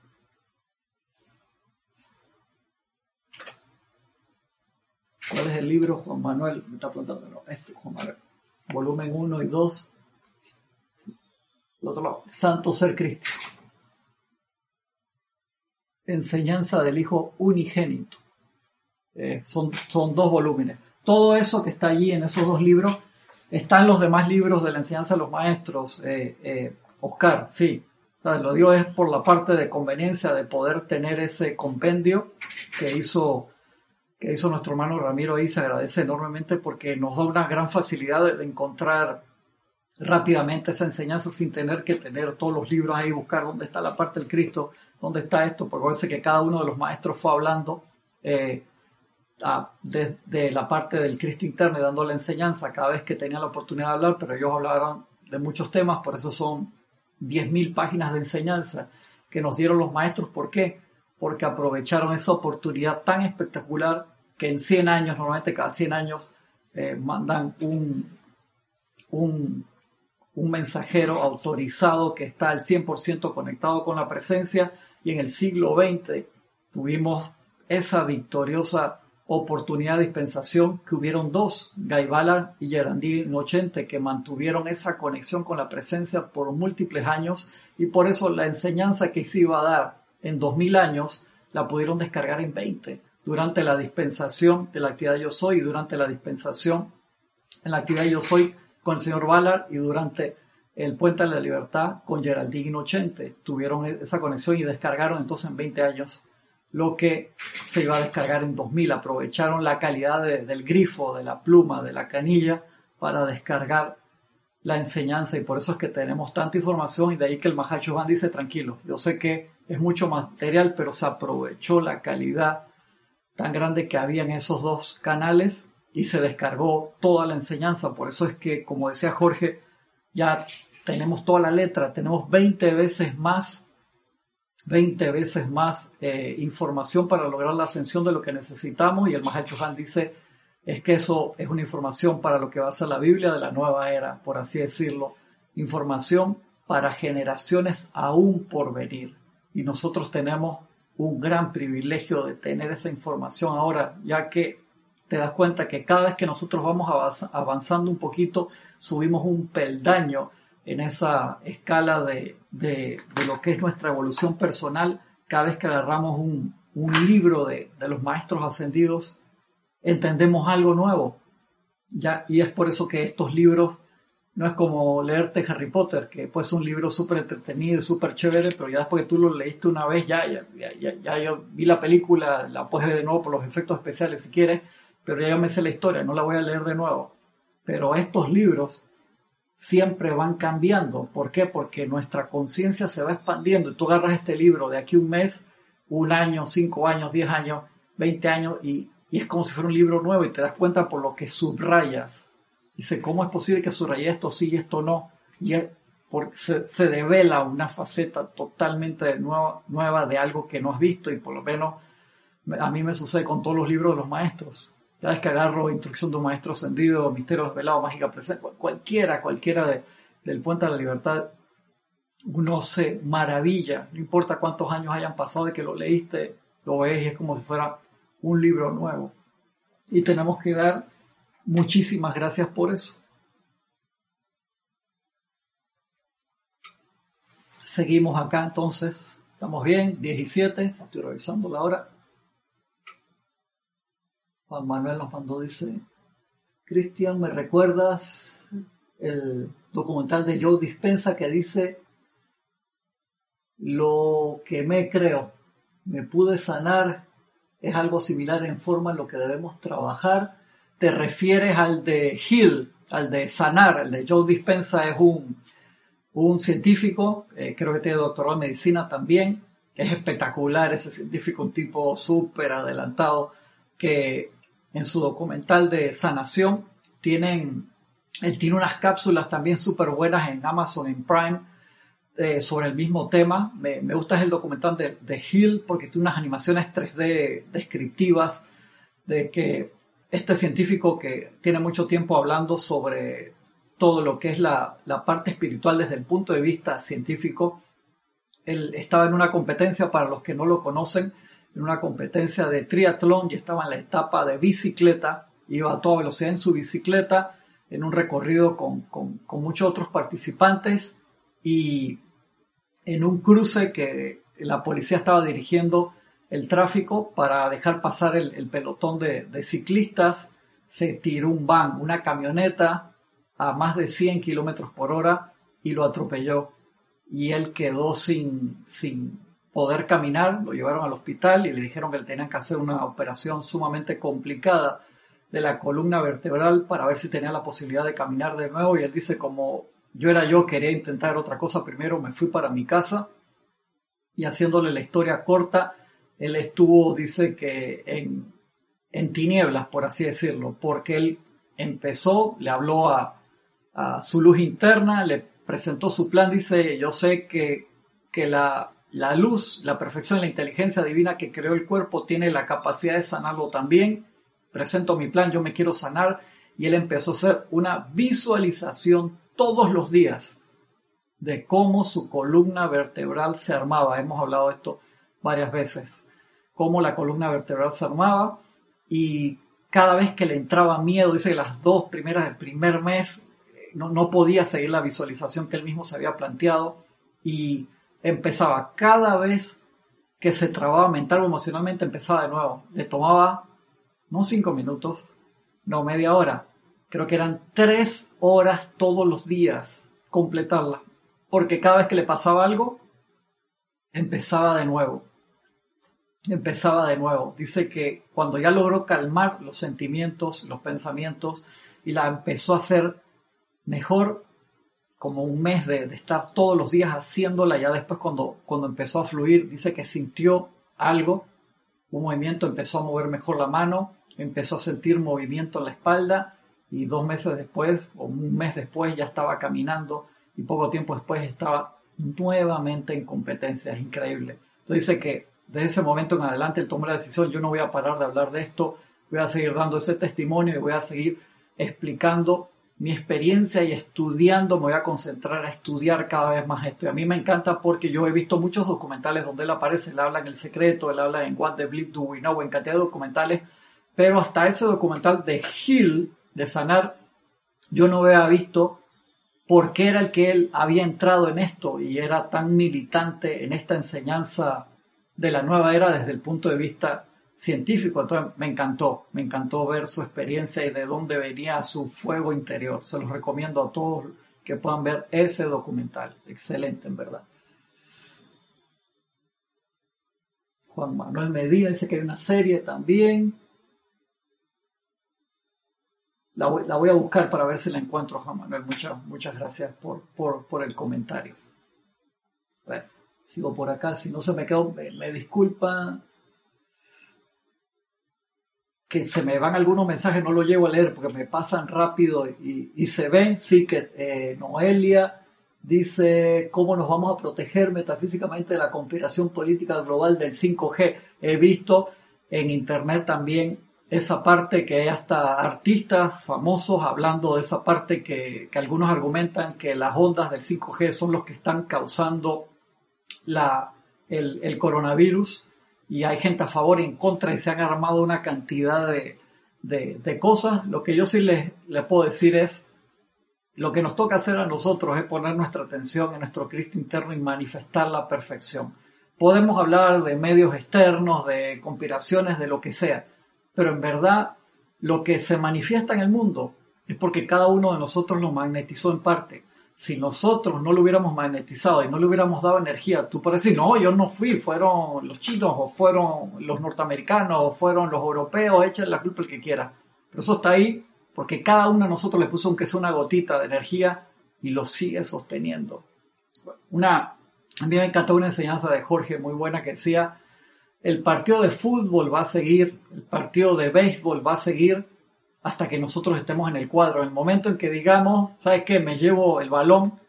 ¿Cuál es el libro, Juan Manuel? Me está preguntando, este, Juan Manuel volumen 1 y 2. El otro lado, Santo Ser Cristo. Enseñanza del Hijo Unigénito. Eh, son, son dos volúmenes. Todo eso que está allí en esos dos libros está en los demás libros de la enseñanza de los maestros. Eh, eh, Oscar, sí. lo digo es por la parte de conveniencia de poder tener ese compendio que hizo que hizo nuestro hermano Ramiro ahí se agradece enormemente porque nos da una gran facilidad de, encontrar rápidamente esa enseñanza sin tener que tener todos los libros ahí, buscar dónde está la parte del Cristo, dónde está esto, porque parece que cada uno de los maestros fue hablando desde de, la parte del Cristo interno y dando la enseñanza cada vez que tenía la oportunidad de hablar, pero ellos hablaron de muchos temas, por eso son 10.000 páginas de enseñanza que nos dieron los maestros. ¿Por qué? porque aprovecharon esa oportunidad tan espectacular que en 100 años, normalmente cada 100 años, eh, mandan un, un, mensajero autorizado que está al 100% conectado con la presencia y en el siglo XX tuvimos esa victoriosa oportunidad de dispensación que hubieron dos, Gaibala y Gerandí Nochente, que mantuvieron esa conexión con la presencia por múltiples años y por eso la enseñanza que se iba a dar en 2000 años la pudieron descargar en 20 durante la dispensación de la actividad Yo Soy y durante la dispensación en la actividad Yo Soy con el señor Ballard y durante el Puente de la Libertad con Geraldine Inocente. Tuvieron esa conexión y descargaron entonces en 20 años lo que se iba a descargar en 2000. Aprovecharon la calidad del grifo, de la pluma, de la canilla para descargar la enseñanza y por eso es que tenemos tanta información y de ahí que el Mahacho dice tranquilo, yo sé que es mucho material, pero se aprovechó la calidad tan grande que había en esos dos canales y se descargó toda la enseñanza. Por eso es que, como decía Jorge, ya tenemos toda la letra, tenemos 20 veces más, 20 veces más eh, información para lograr la ascensión de lo que necesitamos y el Mahacho Han dice es que eso es una información para lo que va a ser la Biblia de la nueva era, por así decirlo, información para generaciones aún por venir. Y nosotros tenemos un gran privilegio de tener esa información ahora, ya que te das cuenta que cada vez que nosotros vamos avanzando un poquito, subimos un peldaño en esa escala de, lo que es nuestra evolución personal, cada vez que agarramos un, libro de, de, los maestros ascendidos, entendemos algo nuevo. Ya, y es por eso que estos libros no es como leerte Harry Potter, que pues es un libro súper entretenido y súper chévere, pero ya después que tú lo leíste una vez, ya, ya, ya, ya, yo vi la película, la ver de nuevo por los efectos especiales si quieres, pero ya yo me sé la historia, no la voy a leer de nuevo. Pero estos libros siempre van cambiando. ¿Por qué? Porque nuestra conciencia se va expandiendo. Tú agarras este libro de aquí un mes, un año, cinco años, diez años, veinte años, y, y es como si fuera un libro nuevo y te das cuenta por lo que subrayas Dice, ¿cómo es posible que subrayé esto sí y esto no? Y porque se, se devela una faceta totalmente nueva, nueva de algo que no has visto y por lo menos a mí me sucede con todos los libros de los maestros. Cada vez que agarro Instrucción de un Maestro Ascendido, Misterio Desvelado, Mágica Presente, cualquiera, cualquiera de, del Puente de la Libertad, uno se maravilla, no importa cuántos años hayan pasado de que lo leíste, lo ves y es como si fuera un libro nuevo. Y tenemos que dar muchísimas gracias por eso. Seguimos acá entonces, estamos bien, 17, estoy revisando la hora. Juan Manuel nos mandó, dice, Cristian, ¿me recuerdas el documental de Joe Dispensa que dice, lo que me creo, me pude sanar, es algo similar en forma en lo que debemos trabajar? ¿Te refieres al de Hill, al de sanar? El de Joe Dispensa es un, un científico, eh, creo que tiene doctorado en medicina también, es espectacular ese científico, un tipo súper adelantado, que en su documental de sanación. Tienen, él tiene unas cápsulas también súper buenas en Amazon, en Prime, eh, sobre el mismo tema. Me, gusta el documental de, de, Hill porque tiene unas animaciones 3D descriptivas de que este científico que tiene mucho tiempo hablando sobre todo lo que es la, la parte espiritual desde el punto de vista científico, él estaba en una competencia, para los que no lo conocen, en una competencia de triatlón y estaba en la etapa de bicicleta, iba a toda velocidad en su bicicleta, en un recorrido con, muchos otros participantes y en un cruce que la policía estaba dirigiendo el tráfico para dejar pasar el, pelotón de, de, ciclistas, se tiró un van, una camioneta a más de 100 kilómetros por hora y lo atropelló. Y él quedó sin, sin, poder caminar, lo llevaron al hospital y le dijeron que tenían que hacer una operación sumamente complicada de la columna vertebral para ver si tenía la posibilidad de caminar de nuevo. Y él dice como yo era yo, quería intentar otra cosa primero, me fui para mi casa. Y haciéndole la historia corta, él estuvo, dice que en, en tinieblas, por así decirlo, porque él empezó, le habló a, a su luz interna, le presentó su plan, dice, yo sé que, que la, la luz, la perfección, la inteligencia divina que creó el cuerpo tiene la capacidad de sanarlo también. Presento mi plan, yo me quiero sanar. Y él empezó a hacer una visualización todos los días de cómo su columna vertebral se armaba. Hemos hablado de esto varias veces. Cómo la columna vertebral se armaba y cada vez que le entraba miedo, dice las dos primeras del primer mes, no, no podía seguir la visualización que él mismo se había planteado y empezaba cada vez que se trababa mental o emocionalmente, empezaba de nuevo. Le tomaba no cinco minutos, no media hora. Creo que eran tres horas todos los días completarla. Porque cada vez que le pasaba algo, empezaba de nuevo. Empezaba de nuevo. Dice que cuando ya logró calmar los sentimientos, los pensamientos, y la empezó a hacer mejor, como un mes de, estar todos los días haciéndola, ya después cuando, cuando empezó a fluir, dice que sintió algo, un movimiento, empezó a mover mejor la mano, empezó a sentir movimiento en la espalda y dos meses después o un mes después ya estaba caminando y poco tiempo después estaba nuevamente en competencia, es increíble. Entonces dice que desde ese momento en adelante él tomó la decisión, yo no voy a parar de hablar de esto, voy a seguir dando ese testimonio y voy a seguir explicando mi experiencia y estudiando, me voy a concentrar a estudiar cada vez más esto. Y a mí me encanta porque yo he visto muchos documentales donde él aparece, él habla en El Secreto, él habla en What the Bleep Do We Know, en cantidad de documentales, pero hasta ese documental de Hill, de Sanar, yo no había visto por qué era el que él había entrado en esto y era tan militante en esta enseñanza de la nueva era desde el punto de vista científico, entonces me encantó, me encantó ver su experiencia y de dónde venía su fuego interior. Se los recomiendo a todos que puedan ver ese documental, excelente en verdad. Juan Manuel Medina dice que hay una serie también. La voy, a buscar para ver si la encuentro, Juan Manuel. Muchas, muchas gracias por, por, el comentario. sigo por acá. Si no se me quedó, me disculpa que se me van algunos mensajes, no lo llevo a leer porque me pasan rápido y, se ven, sí que eh, Noelia Dice, ¿cómo nos vamos a proteger metafísicamente de la conspiración política global del 5G? He visto en internet también esa parte que hay hasta artistas famosos hablando de esa parte que, que algunos argumentan que las ondas del 5G son los que están causando la, el, el, coronavirus y hay gente a favor y en contra y se han armado una cantidad de, de, cosas. Lo que yo sí les, les puedo decir es, lo que nos toca hacer a nosotros es poner nuestra atención en nuestro Cristo interno y manifestar la perfección. Podemos hablar de medios externos, de conspiraciones, de lo que sea, pero en verdad lo que se manifiesta en el mundo es porque cada uno de nosotros lo magnetizó en parte. Si nosotros no lo hubiéramos magnetizado y no le hubiéramos dado energía, tú puedes decir, no, yo no fui, fueron los chinos o fueron los norteamericanos o fueron los europeos, echen la culpa el que quiera. Pero eso está ahí porque cada uno de nosotros le puso aunque sea una gotita de energía y lo sigue sosteniendo. Una, a mí me encantó una enseñanza de Jorge muy buena que decía, el partido de fútbol va a seguir, el partido de béisbol va a seguir hasta que nosotros estemos en el cuadro. En el momento en que digamos, ¿sabes qué? Me llevo el balón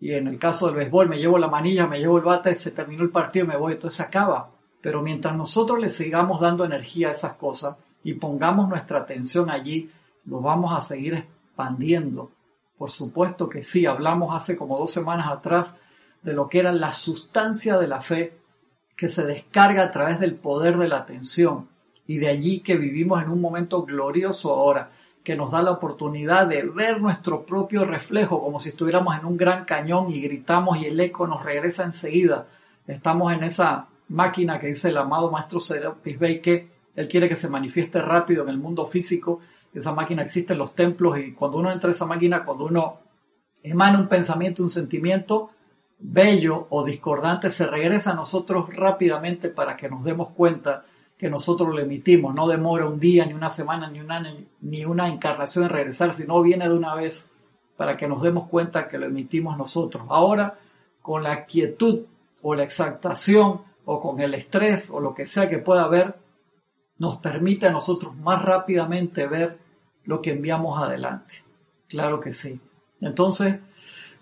y en el caso del béisbol me llevo la manilla, me llevo el bate, se terminó el partido me voy, entonces se acaba. Pero mientras nosotros le sigamos dando energía a esas cosas y pongamos nuestra atención allí, lo vamos a seguir expandiendo. Por supuesto que sí, hablamos hace como dos semanas atrás de lo que era la sustancia de la fe que se descarga a través del poder de la atención y de allí que vivimos en un momento glorioso ahora, que nos da la oportunidad de ver nuestro propio reflejo como si estuviéramos en un gran cañón y gritamos y el eco nos regresa enseguida. Estamos en esa máquina que dice el amado maestro Serapis Bey que él quiere que se manifieste rápido en el mundo físico esa máquina existe en los templos y cuando uno entra a esa máquina, cuando uno emana un pensamiento, un sentimiento bello o discordante, se regresa a nosotros rápidamente para que nos demos cuenta que nosotros lo emitimos. No demora un día, ni una semana, ni un año, ni una encarnación en regresar, sino viene de una vez para que nos demos cuenta que lo emitimos nosotros. Ahora, con la quietud o la exaltación o con el estrés o lo que sea que pueda haber, nos permite a nosotros más rápidamente ver lo que enviamos adelante. Claro que sí. Entonces,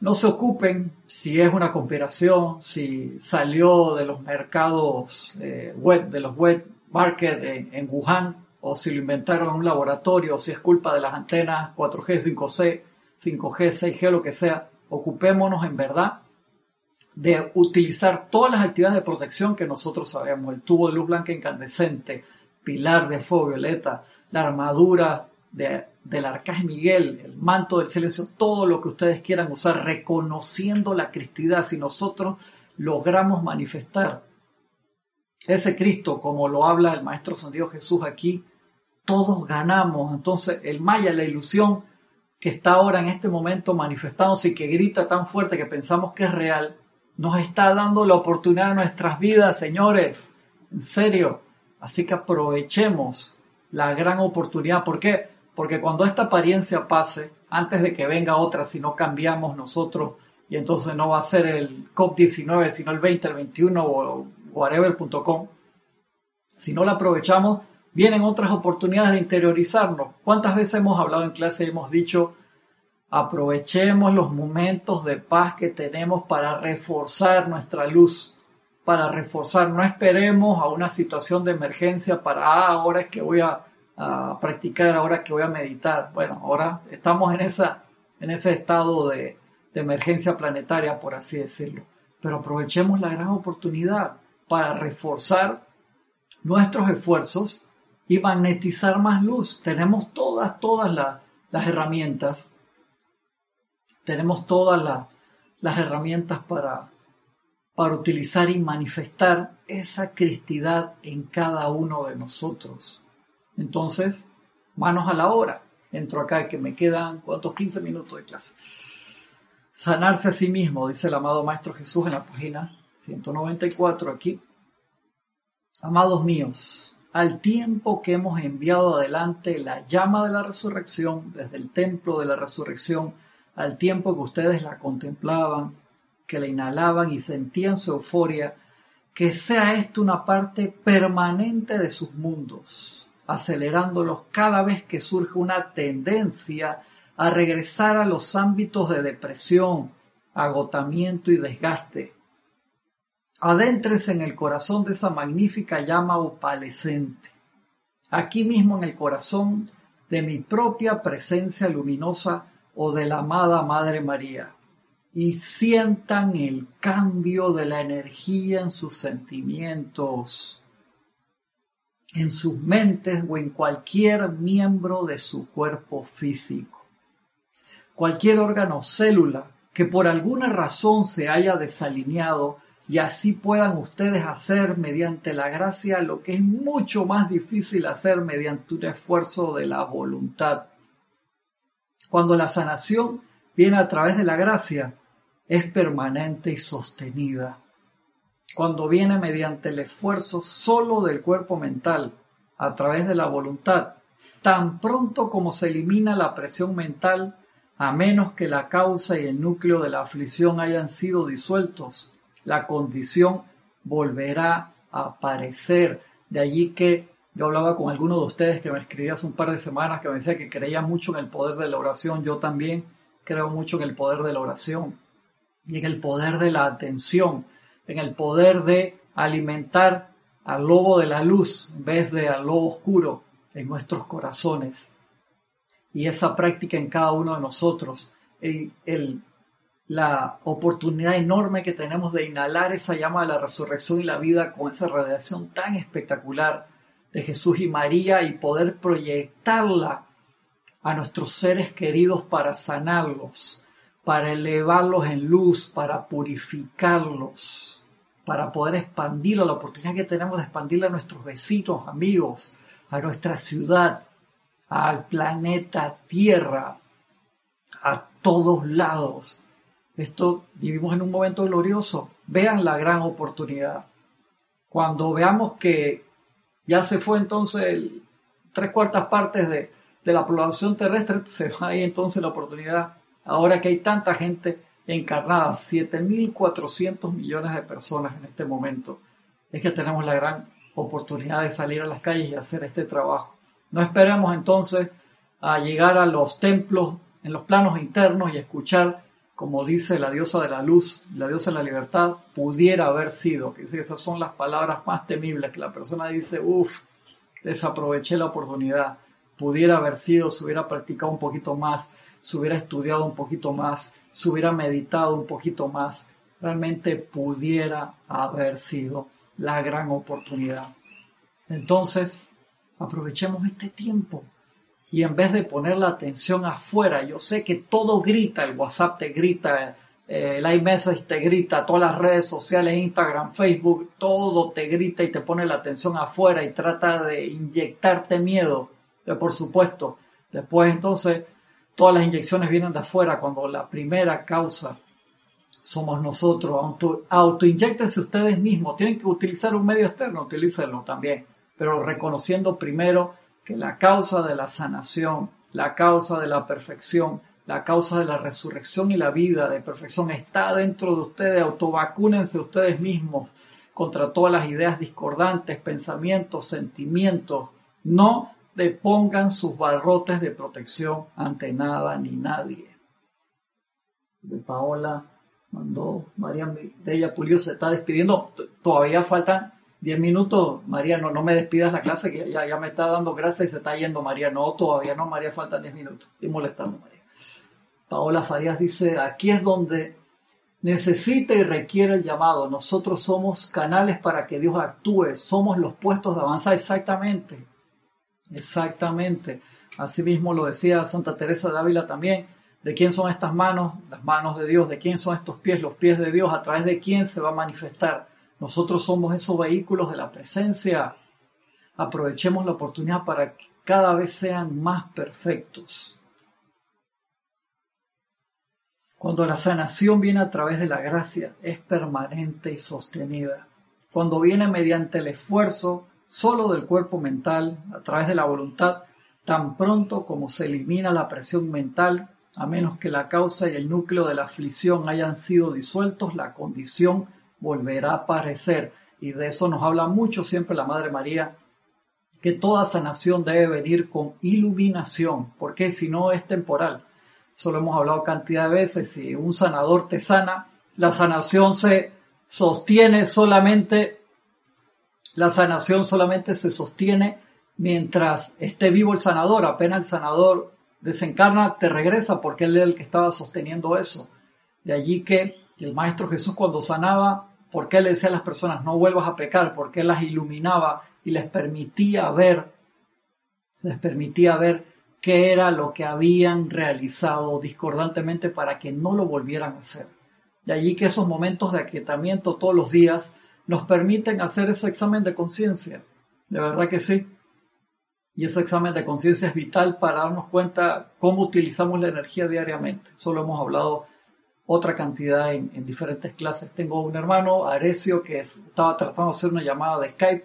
no se ocupen si es una conspiración, si salió de los mercados eh, web, de los web market en, Wuhan, o si lo inventaron en un laboratorio, o si es culpa de las antenas 4G, 5C, 5G, 6G, lo que sea. Ocupémonos en verdad de utilizar todas las actividades de protección que nosotros sabemos, el tubo de luz blanca incandescente, pilar de fuego violeta, la armadura de, del arcaje Miguel, el manto del silencio, todo lo que ustedes quieran usar, reconociendo la cristidad, si nosotros logramos manifestar ese Cristo, como lo habla el Maestro San Dios Jesús aquí, todos ganamos. Entonces, el Maya, la ilusión que está ahora en este momento manifestándose y que grita tan fuerte que pensamos que es real, nos está dando la oportunidad en nuestras vidas, señores. En serio, Así que aprovechemos la gran oportunidad. ¿Por qué? Porque cuando esta apariencia pase, antes de que venga otra, si no cambiamos nosotros, y entonces no va a ser el COP19, sino el 20, el 21 o whatever.com, si no la aprovechamos, vienen otras oportunidades de interiorizarnos. ¿Cuántas veces hemos hablado en clase y hemos dicho, aprovechemos los momentos de paz que tenemos para reforzar nuestra luz? para reforzar. No esperemos a una situación de emergencia para, ah, ahora es que voy a, practicar, ahora que voy a meditar. Bueno, ahora estamos en, esa, en ese estado de, de emergencia planetaria, por así decirlo. Pero aprovechemos la gran oportunidad para reforzar nuestros esfuerzos y magnetizar más luz. Tenemos todas, todas las herramientas. Tenemos todas las herramientas para, para utilizar y manifestar esa cristidad en cada uno de nosotros. Entonces, manos a la obra. Entro acá que me quedan, ¿cuántos? 15 minutos de clase. Sanarse a sí mismo, dice el amado Maestro Jesús en la página 194 aquí. Amados míos, al tiempo que hemos enviado adelante la llama de la resurrección desde el templo de la resurrección, al tiempo que ustedes la contemplaban, que la inhalaban y sentían su euforia, que sea esto una parte permanente de sus mundos, acelerándolos cada vez que surge una tendencia a regresar a los ámbitos de depresión, agotamiento y desgaste. Adéntrese en el corazón de esa magnífica llama opalescente. Aquí mismo en el corazón de mi propia presencia luminosa o de la amada Madre María y sientan el cambio de la energía en sus sentimientos, en sus mentes o en cualquier miembro de su cuerpo físico. Cualquier órgano o célula que por alguna razón se haya desalineado y así puedan ustedes hacer mediante la gracia lo que es mucho más difícil hacer mediante un esfuerzo de la voluntad. Cuando la sanación viene a través de la gracia, es permanente y sostenida. Cuando viene mediante el esfuerzo solo del cuerpo mental, a través de la voluntad, tan pronto como se elimina la presión mental, a menos que la causa y el núcleo de la aflicción hayan sido disueltos, la condición volverá a aparecer. De allí que yo hablaba con alguno de ustedes que me escribía hace un par de semanas que me decía que creía mucho en el poder de la oración. Yo también creo mucho en el poder de la oración y en el poder de la atención, en el poder de alimentar al lobo de la luz en vez de al lobo oscuro en nuestros corazones. Y esa práctica en cada uno de nosotros, el la oportunidad enorme que tenemos de inhalar esa llama de la resurrección y la vida con esa radiación tan espectacular de Jesús y María y poder proyectarla a nuestros seres queridos para sanarlos, para elevarlos en luz, para purificarlos, para poder expandirlo, la oportunidad que tenemos de expandirla a nuestros vecinos, amigos, a nuestra ciudad, al planeta Tierra, a todos lados esto vivimos en un momento glorioso. Vean la gran oportunidad. Cuando veamos que ya se fue entonces tres cuartas partes de, la población terrestre, se va ahí entonces la oportunidad. Ahora que hay tanta gente encarnada, 7.400 millones de personas en este momento, es que tenemos la gran oportunidad de salir a las calles y hacer este trabajo. No esperemos entonces a llegar a los templos en los planos internos y escuchar como dice la diosa de la luz, la diosa de la libertad, pudiera haber sido. Que esas son las palabras más temibles que la persona dice, uff, desaproveché la oportunidad. Pudiera haber sido, se hubiera practicado un poquito más, se hubiera estudiado un poquito más, se hubiera meditado un poquito más. Realmente pudiera haber sido la gran oportunidad. Entonces, aprovechemos este tiempo y en vez de poner la atención afuera, yo sé que todo grita, el WhatsApp te grita, eh, el iMessage te grita, todas las redes sociales, Instagram, Facebook, todo te grita y te pone la atención afuera y trata de inyectarte miedo, eh, por supuesto. Después entonces todas las inyecciones vienen de afuera cuando la primera causa somos nosotros. Auto, autoinyectense ustedes mismos. Tienen que utilizar un medio externo, utilícenlo también. Pero reconociendo primero que la causa de la sanación, la causa de la perfección, la causa de la resurrección y la vida de perfección está dentro de ustedes. Autovacúnense ustedes mismos contra todas las ideas discordantes, pensamientos, sentimientos. No depongan sus barrotes de protección ante nada ni nadie. De Paola mandó María de ella Pulio se está despidiendo. Todavía faltan 10 minutos, María, no, no me despidas la clase, que ya, me está dando gracias y se está yendo María. No, todavía no, María, faltan 10 minutos. Estoy molestando, María. Paola Farías dice, aquí es donde necesita y requiere el llamado. Nosotros somos canales para que Dios actúe, somos los puestos de avanzar. Exactamente, exactamente. Asimismo lo decía Santa Teresa de Ávila también. ¿De quién son estas manos? Las manos de Dios. ¿De quién son estos pies? Los pies de Dios. ¿A través de quién se va a manifestar? Nosotros somos esos vehículos de la presencia. Aprovechemos la oportunidad para que cada vez sean más perfectos. Cuando la sanación viene a través de la gracia, es permanente y sostenida. Cuando viene mediante el esfuerzo solo del cuerpo mental, a través de la voluntad, tan pronto como se elimina la presión mental, a menos que la causa y el núcleo de la aflicción hayan sido disueltos, la condición volverá a aparecer. Y de eso nos habla mucho siempre la Madre María, que toda sanación debe venir con iluminación, porque si no es temporal. Eso lo hemos hablado cantidad de veces. Si un sanador te sana, la sanación se sostiene solamente, la sanación solamente se sostiene mientras esté vivo el sanador. Apenas el sanador desencarna, te regresa porque él era el que estaba sosteniendo eso. De allí que el Maestro Jesús cuando sanaba, porque él le decía a las personas, no vuelvas a pecar, porque él las iluminaba y les permitía ver, les permitía ver qué era lo que habían realizado discordantemente para que no lo volvieran a hacer. De allí que esos momentos de aquietamiento todos los días nos permiten hacer ese examen de conciencia. De verdad que sí. Y ese examen de conciencia es vital para darnos cuenta cómo utilizamos la energía diariamente. Solo hemos hablado otra cantidad en, diferentes clases. Tengo un hermano, Arecio, que estaba tratando de hacer una llamada de Skype.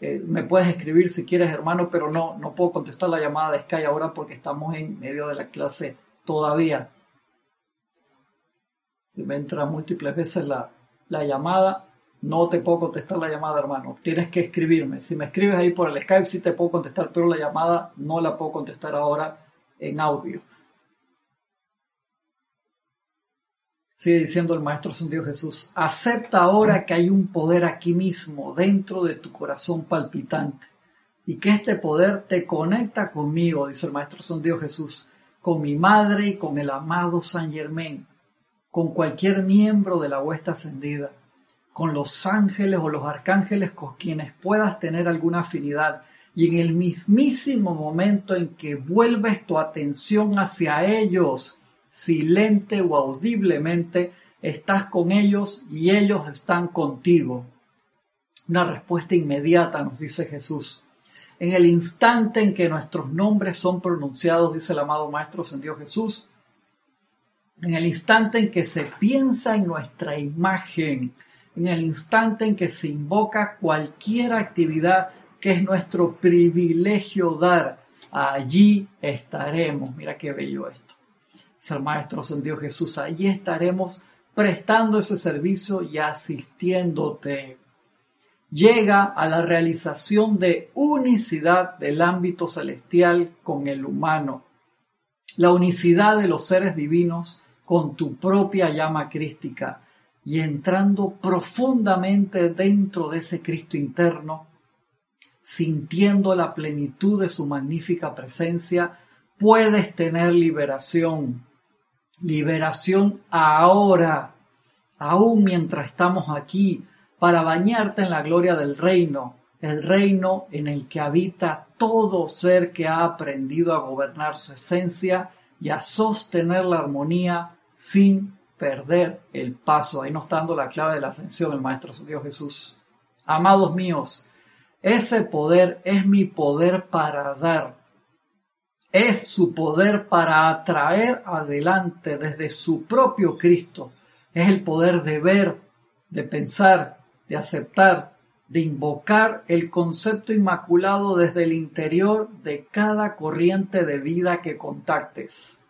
Eh, me puedes escribir si quieres, hermano, pero no, no puedo contestar la llamada de Skype ahora porque estamos en medio de la clase todavía. Si me entra múltiples veces la, la llamada, no te puedo contestar la llamada, hermano. Tienes que escribirme. Si me escribes ahí por el Skype, sí te puedo contestar, pero la llamada no la puedo contestar ahora en audio. Sigue diciendo el Maestro Dios Jesús, acepta ahora que hay un poder aquí mismo, dentro de tu corazón palpitante, y que este poder te conecta conmigo, dice el Maestro Dios Jesús, con mi madre y con el amado San Germán con cualquier miembro de la huesta ascendida, con los ángeles o los arcángeles con quienes puedas tener alguna afinidad, y en el mismísimo momento en que vuelves tu atención hacia ellos, silente o audiblemente, estás con ellos y ellos están contigo. Una respuesta inmediata, nos dice Jesús. En el instante en que nuestros nombres son pronunciados, dice el amado Maestro Dios Jesús, en el instante en que se piensa en nuestra imagen, en el instante en que se invoca cualquier actividad que es nuestro privilegio dar, allí estaremos. Mira qué bello esto. Ser maestros en Dios Jesús, allí estaremos prestando ese servicio y asistiéndote. Llega a la realización de unicidad del ámbito celestial con el humano. La unicidad de los seres divinos con tu propia llama crística y entrando profundamente dentro de ese Cristo interno, sintiendo la plenitud de su magnífica presencia, puedes tener liberación. Liberación ahora, aún mientras estamos aquí, para bañarte en la gloria del reino, el reino en el que habita todo ser que ha aprendido a gobernar su esencia y a sostener la armonía sin perder el paso. Ahí nos está dando la clave de la ascensión el Maestro Dios Jesús. Amados míos, ese poder es mi poder para dar. Es su poder para atraer adelante desde su propio Cristo. Es el poder de ver, de pensar, de aceptar, de invocar el concepto inmaculado desde el interior de cada corriente de vida que contactes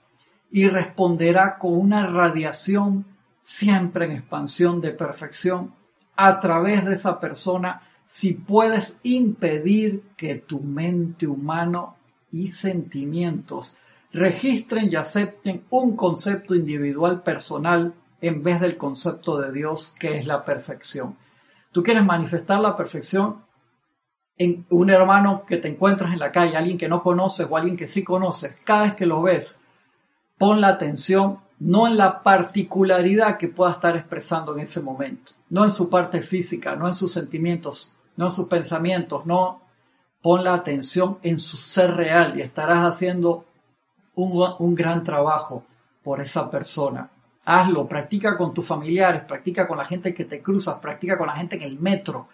y responderá con una radiación siempre en expansión de perfección a través de esa persona si puedes impedir que tu mente humano y sentimientos registren y acepten un concepto individual personal en vez del concepto de Dios que es la perfección. Tú quieres manifestar la perfección en un hermano que te encuentras en la calle, alguien que no conoces o alguien que sí conoces, cada vez que lo ves, pon la atención no en la particularidad que pueda estar expresando en ese momento, no en su parte física, no en sus sentimientos, no en sus pensamientos, no, pon la atención en su ser real y estarás haciendo un, un gran trabajo por esa persona. Hazlo, practica con tus familiares, practica con la gente que te cruzas, practica con la gente en el metro,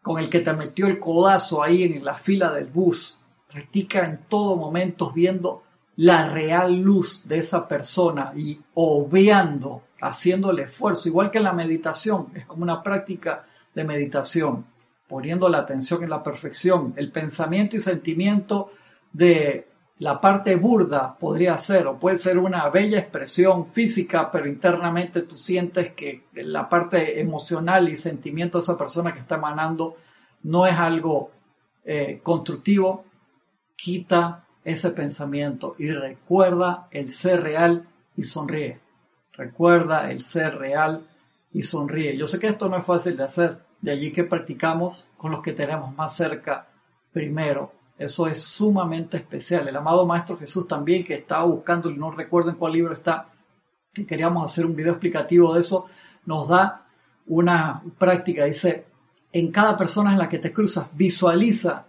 con el que te metió el codazo ahí en la fila del bus. Practica en todo momento viendo la real luz de esa persona y obviando, haciendo el esfuerzo, igual que la meditación, es como una práctica de meditación, poniendo la atención en la perfección, el pensamiento y sentimiento de la parte burda podría ser, o puede ser una bella expresión física, pero internamente tú sientes que la parte emocional y sentimiento de esa persona que está emanando no es algo eh, constructivo, quita ese pensamiento y recuerda el ser real y sonríe. Recuerda el ser real y sonríe. Yo sé que esto no es fácil de hacer, de allí que practicamos con los que tenemos más cerca primero. Eso es sumamente especial. El amado Maestro Jesús también, que estaba buscando, y no recuerdo en cuál libro está, que queríamos hacer un video explicativo de eso, nos da una práctica. Dice, en cada persona en la que te cruzas, visualiza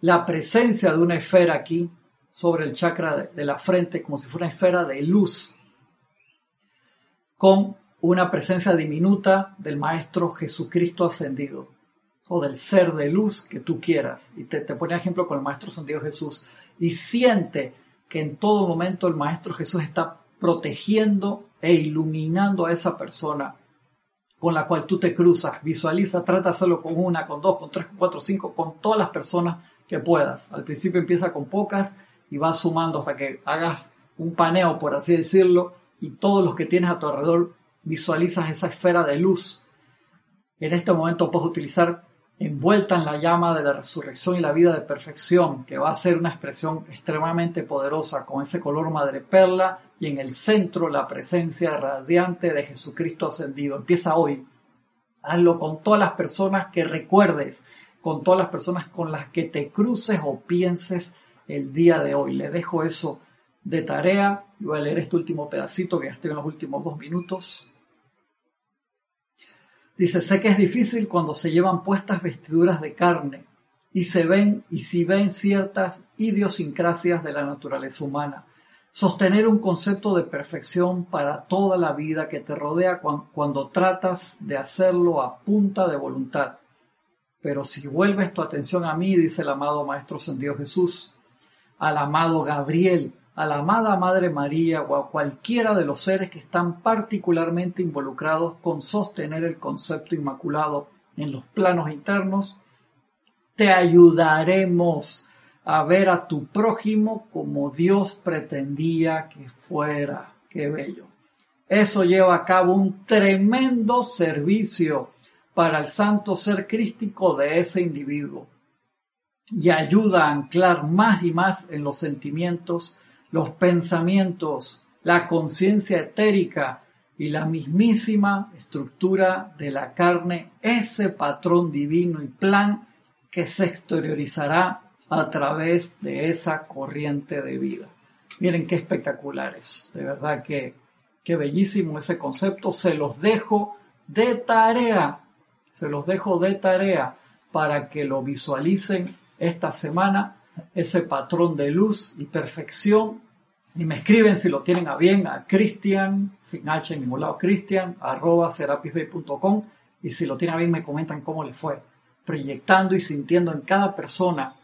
la presencia de una esfera aquí sobre el chakra de, la frente, como si fuera una esfera de luz, con una presencia diminuta del Maestro Jesucristo ascendido, o del ser de luz que tú quieras. Y te, te pone ejemplo con el Maestro ascendido Jesús. Y siente que en todo momento el Maestro Jesús está protegiendo e iluminando a esa persona con la cual tú te cruzas. Visualiza, trata de hacerlo con una, con dos, con tres, con cuatro, cinco, con todas las personas que puedas. Al principio empieza con pocas y vas sumando hasta que hagas un paneo, por así decirlo, y todos los que tienes a tu alrededor visualizas esa esfera de luz. En este momento puedes utilizar envuelta en la llama de la resurrección y la vida de perfección, que va a ser una expresión extremadamente poderosa con ese color madre perla y en el centro la presencia radiante de Jesucristo ascendido. Empieza hoy. Hazlo con todas las personas que recuerdes, con todas las personas con las que te cruces o pienses el día de hoy. Le dejo eso de tarea y voy a leer este último pedacito que ya estoy en los últimos dos minutos. Dice, sé que es difícil cuando se llevan puestas vestiduras de carne y se ven y si ven ciertas idiosincrasias de la naturaleza humana. Sostener un concepto de perfección para toda la vida que te rodea cuando tratas de hacerlo a punta de voluntad. Pero si vuelves tu atención a mí, dice el amado Maestro Sendido Jesús, al amado Gabriel, a la amada Madre María o a cualquiera de los seres que están particularmente involucrados con sostener el concepto inmaculado en los planos internos, te ayudaremos a ver a tu prójimo como Dios pretendía que fuera. Qué bello. Eso lleva a cabo un tremendo servicio para el santo ser crístico de ese individuo y ayuda a anclar más y más en los sentimientos los pensamientos, la conciencia etérica y la mismísima estructura de la carne, ese patrón divino y plan que se exteriorizará a través de esa corriente de vida. Miren qué espectaculares, de verdad que bellísimo ese concepto, se los dejo de tarea, se los dejo de tarea para que lo visualicen esta semana, ese patrón de luz y perfección y me escriben si lo tienen a bien a Cristian, sin H en ningún lado, Cristian, arroba serapisbay.com y si lo tienen a bien me comentan cómo le fue. Proyectando y sintiendo en cada persona,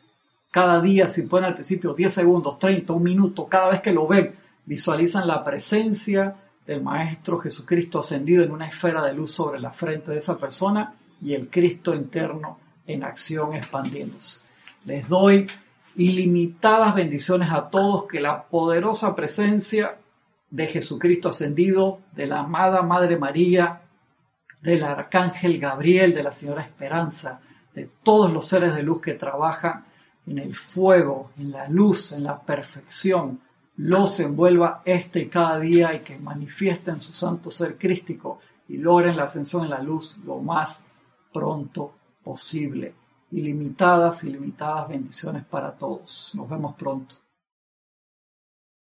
cada día, si pueden al principio 10 segundos, 30, un minuto, cada vez que lo ven, visualizan la presencia del Maestro Jesucristo ascendido en una esfera de luz sobre la frente de esa persona y el Cristo interno en acción expandiéndose. Les doy ilimitadas bendiciones a todos, que la poderosa presencia de Jesucristo ascendido, de la amada Madre María, del Arcángel Gabriel, de la Señora Esperanza, de todos los seres de luz que trabajan en el fuego, en la luz, en la perfección, los envuelva este y cada día y que manifiesten su santo ser crístico y logren la ascensión en la luz lo más pronto posible ilimitadas, ilimitadas bendiciones para todos. Nos vemos pronto.